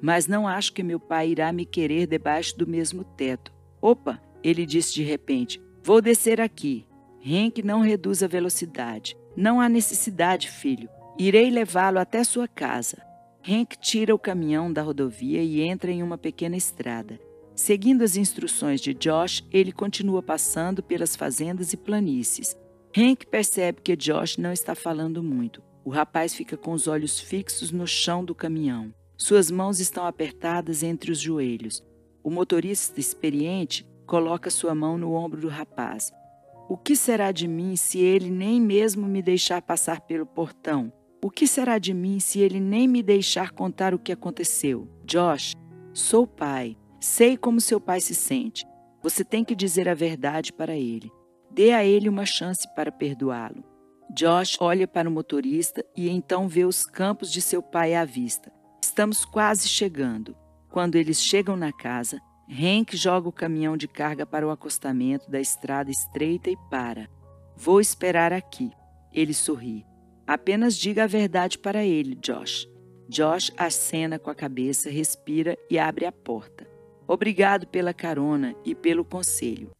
Mas não acho que meu pai irá me querer debaixo do mesmo teto. Opa, ele disse de repente. Vou descer aqui. Hank não reduz a velocidade. Não há necessidade, filho. Irei levá-lo até sua casa. Hank tira o caminhão da rodovia e entra em uma pequena estrada. Seguindo as instruções de Josh, ele continua passando pelas fazendas e planícies. Hank percebe que Josh não está falando muito. O rapaz fica com os olhos fixos no chão do caminhão. Suas mãos estão apertadas entre os joelhos. O motorista experiente coloca sua mão no ombro do rapaz. O que será de mim se ele nem mesmo me deixar passar pelo portão? O que será de mim se ele nem me deixar contar o que aconteceu? Josh, sou pai. Sei como seu pai se sente. Você tem que dizer a verdade para ele. Dê a ele uma chance para perdoá-lo. Josh olha para o motorista e então vê os campos de seu pai à vista. Estamos quase chegando. Quando eles chegam na casa, Hank joga o caminhão de carga para o acostamento da estrada estreita e para. Vou esperar aqui. Ele sorri. Apenas diga a verdade para ele, Josh. Josh acena com a cabeça, respira e abre a porta. Obrigado pela carona e pelo conselho.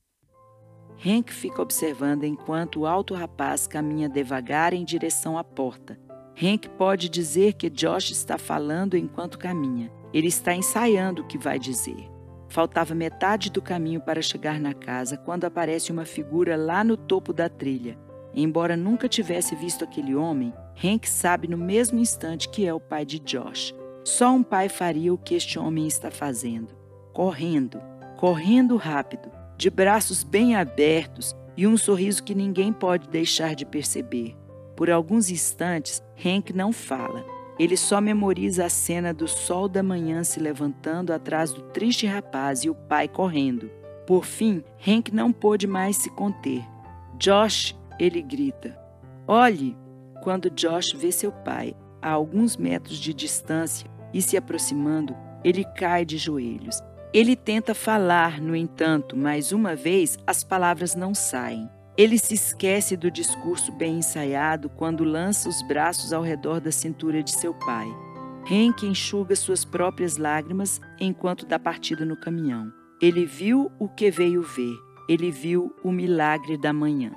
Hank fica observando enquanto o alto rapaz caminha devagar em direção à porta. Hank pode dizer que Josh está falando enquanto caminha. Ele está ensaiando o que vai dizer. Faltava metade do caminho para chegar na casa quando aparece uma figura lá no topo da trilha. Embora nunca tivesse visto aquele homem, Hank sabe no mesmo instante que é o pai de Josh. Só um pai faria o que este homem está fazendo. Correndo, correndo rápido, de braços bem abertos e um sorriso que ninguém pode deixar de perceber. Por alguns instantes, Hank não fala. Ele só memoriza a cena do sol da manhã se levantando atrás do triste rapaz e o pai correndo. Por fim, Hank não pôde mais se conter. Josh, ele grita. Olhe! Quando Josh vê seu pai a alguns metros de distância e se aproximando, ele cai de joelhos. Ele tenta falar, no entanto, mais uma vez as palavras não saem. Ele se esquece do discurso bem ensaiado quando lança os braços ao redor da cintura de seu pai. Henk enxuga suas próprias lágrimas enquanto dá partida no caminhão. Ele viu o que veio ver. Ele viu o milagre da manhã.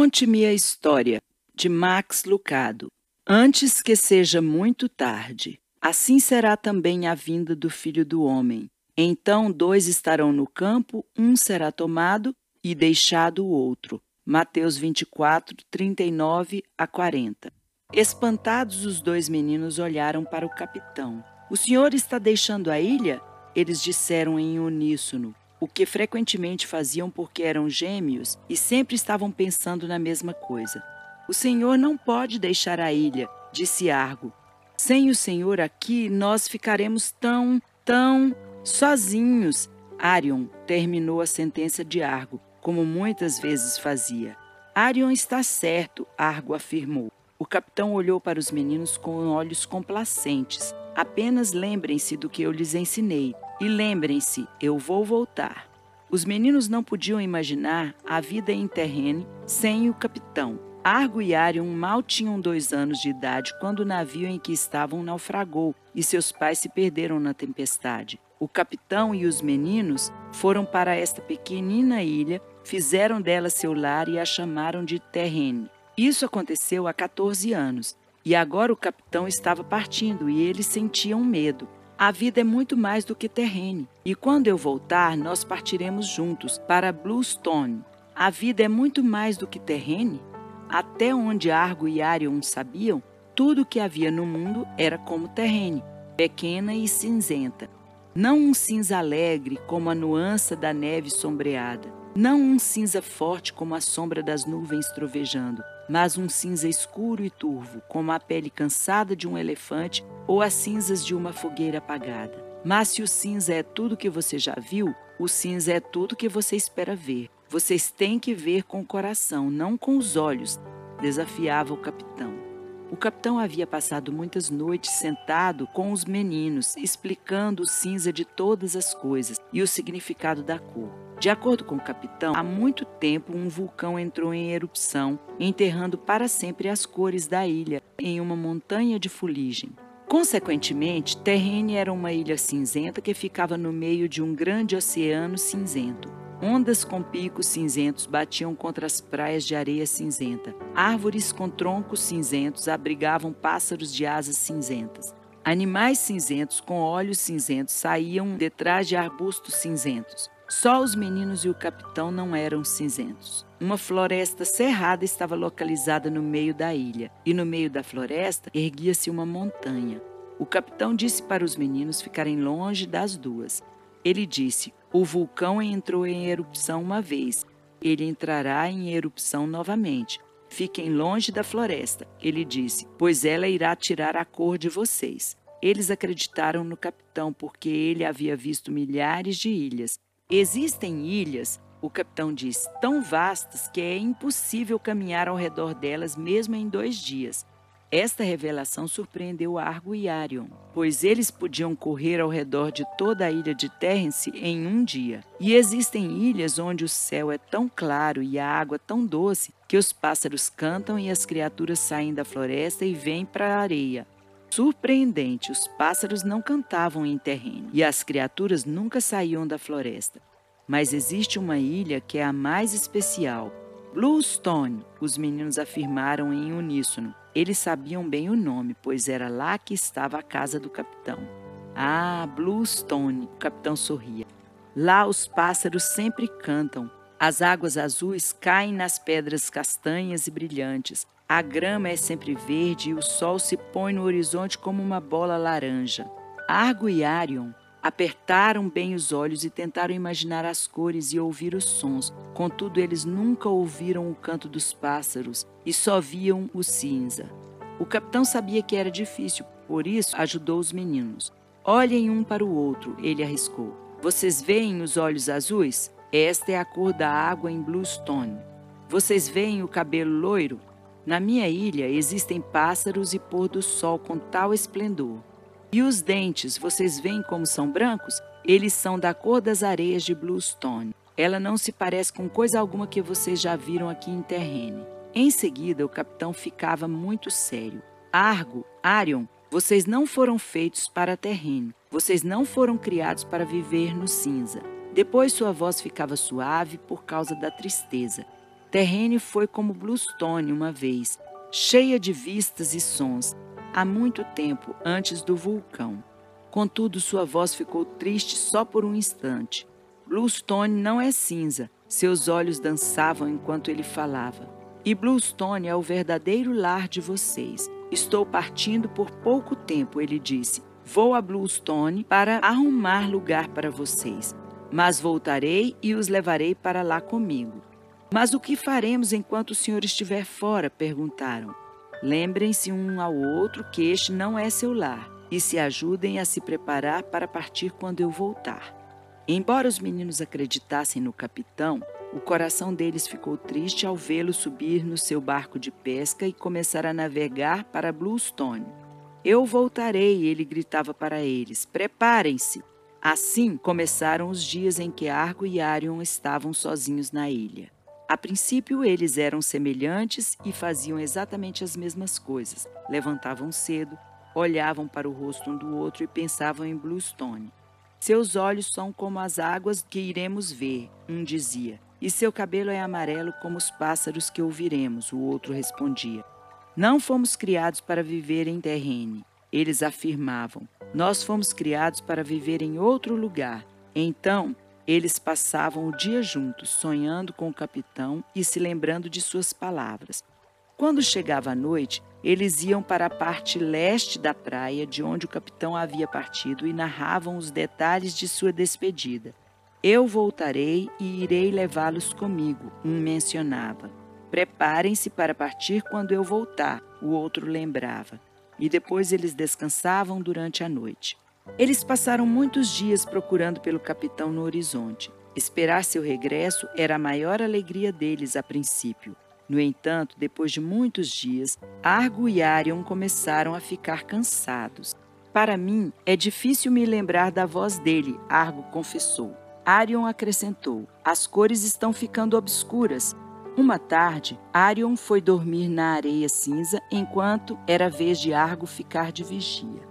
Conte-me a história, de Max Lucado. Antes que seja muito tarde. Assim será também a vinda do Filho do Homem. Então dois estarão no campo, um será tomado e deixado o outro. Mateus 24, 39 a 40. Espantados, os dois meninos olharam para o capitão. O senhor está deixando a ilha? Eles disseram em uníssono o que frequentemente faziam porque eram gêmeos e sempre estavam pensando na mesma coisa. O Senhor não pode deixar a ilha, disse Argo. Sem o Senhor aqui, nós ficaremos tão, tão. Sozinhos, Arion terminou a sentença de Argo, como muitas vezes fazia. Arion está certo, Argo afirmou. O capitão olhou para os meninos com olhos complacentes. Apenas lembrem-se do que eu lhes ensinei. E lembrem-se, eu vou voltar. Os meninos não podiam imaginar a vida em Terrene sem o capitão. Argo e Arion mal tinham dois anos de idade quando o navio em que estavam naufragou e seus pais se perderam na tempestade. O capitão e os meninos foram para esta pequenina ilha, fizeram dela seu lar e a chamaram de Terrene. Isso aconteceu há 14 anos e agora o capitão estava partindo e eles sentiam medo. A vida é muito mais do que terrene. E quando eu voltar, nós partiremos juntos para Bluestone. A vida é muito mais do que terrene. Até onde Argo e Arion sabiam, tudo o que havia no mundo era como terrene, pequena e cinzenta. Não um cinza alegre como a nuance da neve sombreada, não um cinza forte como a sombra das nuvens trovejando, mas um cinza escuro e turvo, como a pele cansada de um elefante ou as cinzas de uma fogueira apagada. Mas se o cinza é tudo que você já viu, o cinza é tudo que você espera ver. Vocês têm que ver com o coração, não com os olhos, desafiava o capitão. O capitão havia passado muitas noites sentado com os meninos, explicando o cinza de todas as coisas e o significado da cor. De acordo com o capitão, há muito tempo um vulcão entrou em erupção, enterrando para sempre as cores da ilha em uma montanha de fuligem. Consequentemente, Terrene era uma ilha cinzenta que ficava no meio de um grande oceano cinzento. Ondas com picos cinzentos batiam contra as praias de areia cinzenta. Árvores com troncos cinzentos abrigavam pássaros de asas cinzentas. Animais cinzentos com olhos cinzentos saíam detrás de arbustos cinzentos. Só os meninos e o capitão não eram cinzentos. Uma floresta cerrada estava localizada no meio da ilha, e no meio da floresta erguia-se uma montanha. O capitão disse para os meninos ficarem longe das duas. Ele disse: O vulcão entrou em erupção uma vez, ele entrará em erupção novamente. Fiquem longe da floresta, ele disse, pois ela irá tirar a cor de vocês. Eles acreditaram no capitão porque ele havia visto milhares de ilhas Existem ilhas, o capitão diz, tão vastas que é impossível caminhar ao redor delas mesmo em dois dias. Esta revelação surpreendeu Argo e Arion, pois eles podiam correr ao redor de toda a ilha de Terrence em um dia. E existem ilhas onde o céu é tão claro e a água tão doce que os pássaros cantam e as criaturas saem da floresta e vêm para a areia. Surpreendente, os pássaros não cantavam em terreno e as criaturas nunca saíam da floresta. Mas existe uma ilha que é a mais especial. Bluestone, os meninos afirmaram em uníssono. Eles sabiam bem o nome, pois era lá que estava a casa do capitão. Ah, Bluestone, o capitão sorria. Lá os pássaros sempre cantam. As águas azuis caem nas pedras castanhas e brilhantes. A grama é sempre verde e o sol se põe no horizonte como uma bola laranja. Argo e Arion apertaram bem os olhos e tentaram imaginar as cores e ouvir os sons. Contudo, eles nunca ouviram o canto dos pássaros e só viam o cinza. O capitão sabia que era difícil, por isso ajudou os meninos. Olhem um para o outro, ele arriscou. Vocês veem os olhos azuis? Esta é a cor da água em Bluestone. Vocês veem o cabelo loiro? Na minha ilha existem pássaros e pôr do sol com tal esplendor. E os dentes, vocês veem como são brancos? Eles são da cor das areias de Bluestone. Ela não se parece com coisa alguma que vocês já viram aqui em Terrene. Em seguida, o capitão ficava muito sério. Argo, Arion, vocês não foram feitos para Terrene. Vocês não foram criados para viver no cinza. Depois sua voz ficava suave por causa da tristeza. Terrene foi como Bluestone uma vez, cheia de vistas e sons, há muito tempo antes do vulcão. Contudo, sua voz ficou triste só por um instante. Bluestone não é cinza, seus olhos dançavam enquanto ele falava. E Bluestone é o verdadeiro lar de vocês. Estou partindo por pouco tempo, ele disse. Vou a Bluestone para arrumar lugar para vocês, mas voltarei e os levarei para lá comigo. Mas o que faremos enquanto o senhor estiver fora? perguntaram. Lembrem-se um ao outro que este não é seu lar. e se ajudem a se preparar para partir quando eu voltar. Embora os meninos acreditassem no capitão, o coração deles ficou triste ao vê-lo subir no seu barco de pesca e começar a navegar para Bluestone. Eu voltarei, ele gritava para eles. Preparem-se. Assim começaram os dias em que Argo e Arion estavam sozinhos na ilha. A princípio, eles eram semelhantes e faziam exatamente as mesmas coisas. Levantavam cedo, olhavam para o rosto um do outro e pensavam em Bluestone. Seus olhos são como as águas que iremos ver, um dizia, e seu cabelo é amarelo como os pássaros que ouviremos, o outro respondia. Não fomos criados para viver em terrene, eles afirmavam. Nós fomos criados para viver em outro lugar. Então, eles passavam o dia juntos, sonhando com o capitão e se lembrando de suas palavras. Quando chegava a noite, eles iam para a parte leste da praia de onde o capitão havia partido e narravam os detalhes de sua despedida. Eu voltarei e irei levá-los comigo, um mencionava. Preparem-se para partir quando eu voltar, o outro lembrava. E depois eles descansavam durante a noite. Eles passaram muitos dias procurando pelo capitão no horizonte. Esperar seu regresso era a maior alegria deles a princípio. No entanto, depois de muitos dias, Argo e Arion começaram a ficar cansados. Para mim, é difícil me lembrar da voz dele, Argo confessou. Arion acrescentou: As cores estão ficando obscuras. Uma tarde, Arion foi dormir na areia cinza enquanto era vez de Argo ficar de vigia.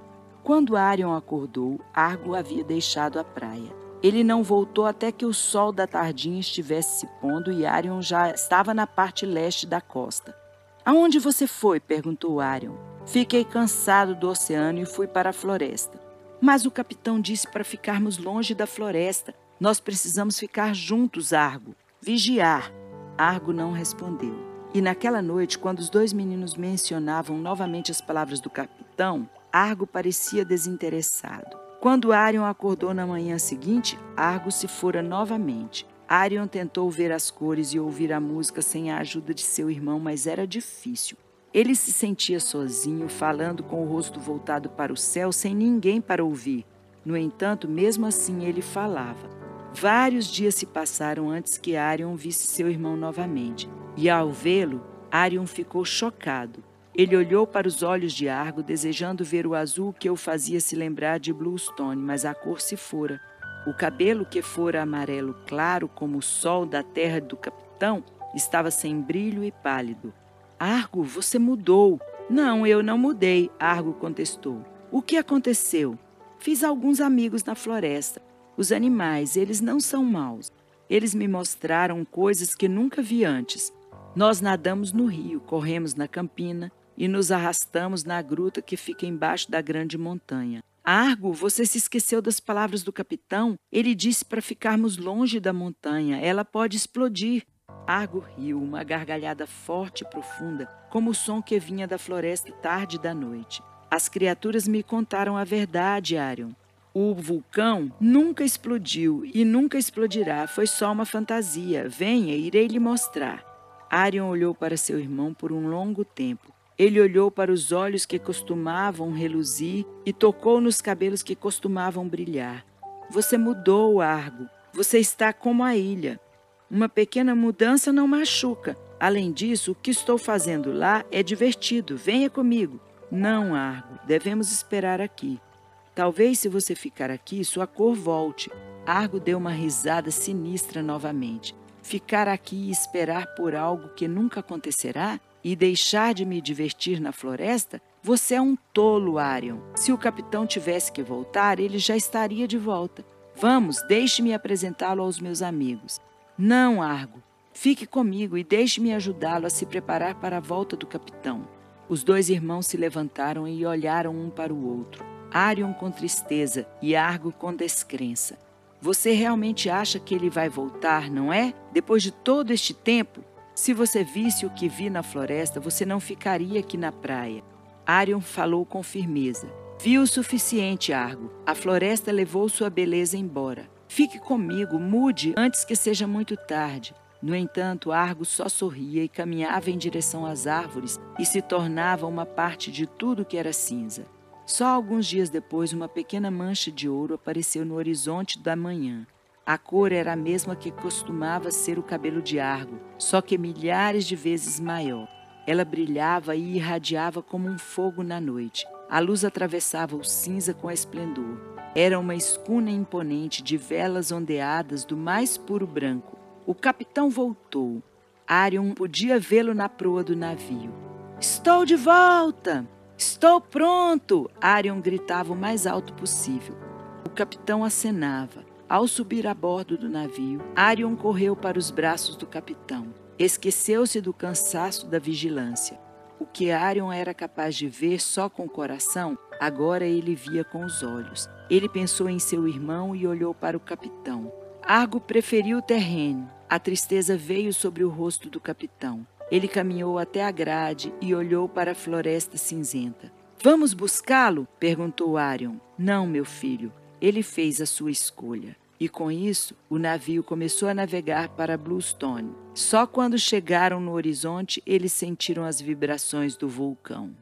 Quando Arion acordou, Argo havia deixado a praia. Ele não voltou até que o sol da tardinha estivesse se pondo e Arion já estava na parte leste da costa. Aonde você foi? perguntou Arion. Fiquei cansado do oceano e fui para a floresta. Mas o capitão disse para ficarmos longe da floresta. Nós precisamos ficar juntos, Argo. Vigiar. Argo não respondeu. E naquela noite, quando os dois meninos mencionavam novamente as palavras do capitão, Argo parecia desinteressado. Quando Arion acordou na manhã seguinte, Argo se fora novamente. Arion tentou ver as cores e ouvir a música sem a ajuda de seu irmão, mas era difícil. Ele se sentia sozinho, falando com o rosto voltado para o céu, sem ninguém para ouvir. No entanto, mesmo assim, ele falava. Vários dias se passaram antes que Arion visse seu irmão novamente, e ao vê-lo, Arion ficou chocado. Ele olhou para os olhos de Argo, desejando ver o azul que o fazia se lembrar de Bluestone, mas a cor se fora. O cabelo, que fora amarelo claro como o sol da terra do capitão, estava sem brilho e pálido. Argo, você mudou. Não, eu não mudei, Argo contestou. O que aconteceu? Fiz alguns amigos na floresta. Os animais, eles não são maus. Eles me mostraram coisas que nunca vi antes. Nós nadamos no rio, corremos na campina, e nos arrastamos na gruta que fica embaixo da grande montanha. Argo, você se esqueceu das palavras do capitão? Ele disse para ficarmos longe da montanha. Ela pode explodir. Argo riu, uma gargalhada forte e profunda, como o som que vinha da floresta tarde da noite. As criaturas me contaram a verdade, Arion. O vulcão nunca explodiu e nunca explodirá, foi só uma fantasia. Venha, irei lhe mostrar. Arion olhou para seu irmão por um longo tempo. Ele olhou para os olhos que costumavam reluzir e tocou nos cabelos que costumavam brilhar. Você mudou, Argo. Você está como a ilha. Uma pequena mudança não machuca. Além disso, o que estou fazendo lá é divertido. Venha comigo. Não, Argo, devemos esperar aqui. Talvez, se você ficar aqui, sua cor volte. Argo deu uma risada sinistra novamente. Ficar aqui e esperar por algo que nunca acontecerá? E deixar de me divertir na floresta, você é um tolo, Arion. Se o capitão tivesse que voltar, ele já estaria de volta. Vamos, deixe-me apresentá-lo aos meus amigos. Não, Argo. Fique comigo e deixe-me ajudá-lo a se preparar para a volta do capitão. Os dois irmãos se levantaram e olharam um para o outro. Arion com tristeza e Argo com descrença. Você realmente acha que ele vai voltar, não é? Depois de todo este tempo? Se você visse o que vi na floresta, você não ficaria aqui na praia. Arion falou com firmeza. Vi o suficiente, Argo. A floresta levou sua beleza embora. Fique comigo, mude antes que seja muito tarde. No entanto, Argo só sorria e caminhava em direção às árvores e se tornava uma parte de tudo que era cinza. Só alguns dias depois, uma pequena mancha de ouro apareceu no horizonte da manhã. A cor era a mesma que costumava ser o cabelo de Argo, só que milhares de vezes maior. Ela brilhava e irradiava como um fogo na noite. A luz atravessava o cinza com esplendor. Era uma escuna imponente de velas ondeadas do mais puro branco. O capitão voltou. Arion podia vê-lo na proa do navio. Estou de volta! Estou pronto! Arion gritava o mais alto possível. O capitão acenava. Ao subir a bordo do navio, Arion correu para os braços do capitão. Esqueceu-se do cansaço da vigilância. O que Arion era capaz de ver só com o coração, agora ele via com os olhos. Ele pensou em seu irmão e olhou para o capitão. Argo preferiu o terreno. A tristeza veio sobre o rosto do capitão. Ele caminhou até a grade e olhou para a floresta cinzenta. Vamos buscá-lo? perguntou Arion. Não, meu filho. Ele fez a sua escolha. E com isso, o navio começou a navegar para Bluestone. Só quando chegaram no horizonte, eles sentiram as vibrações do vulcão.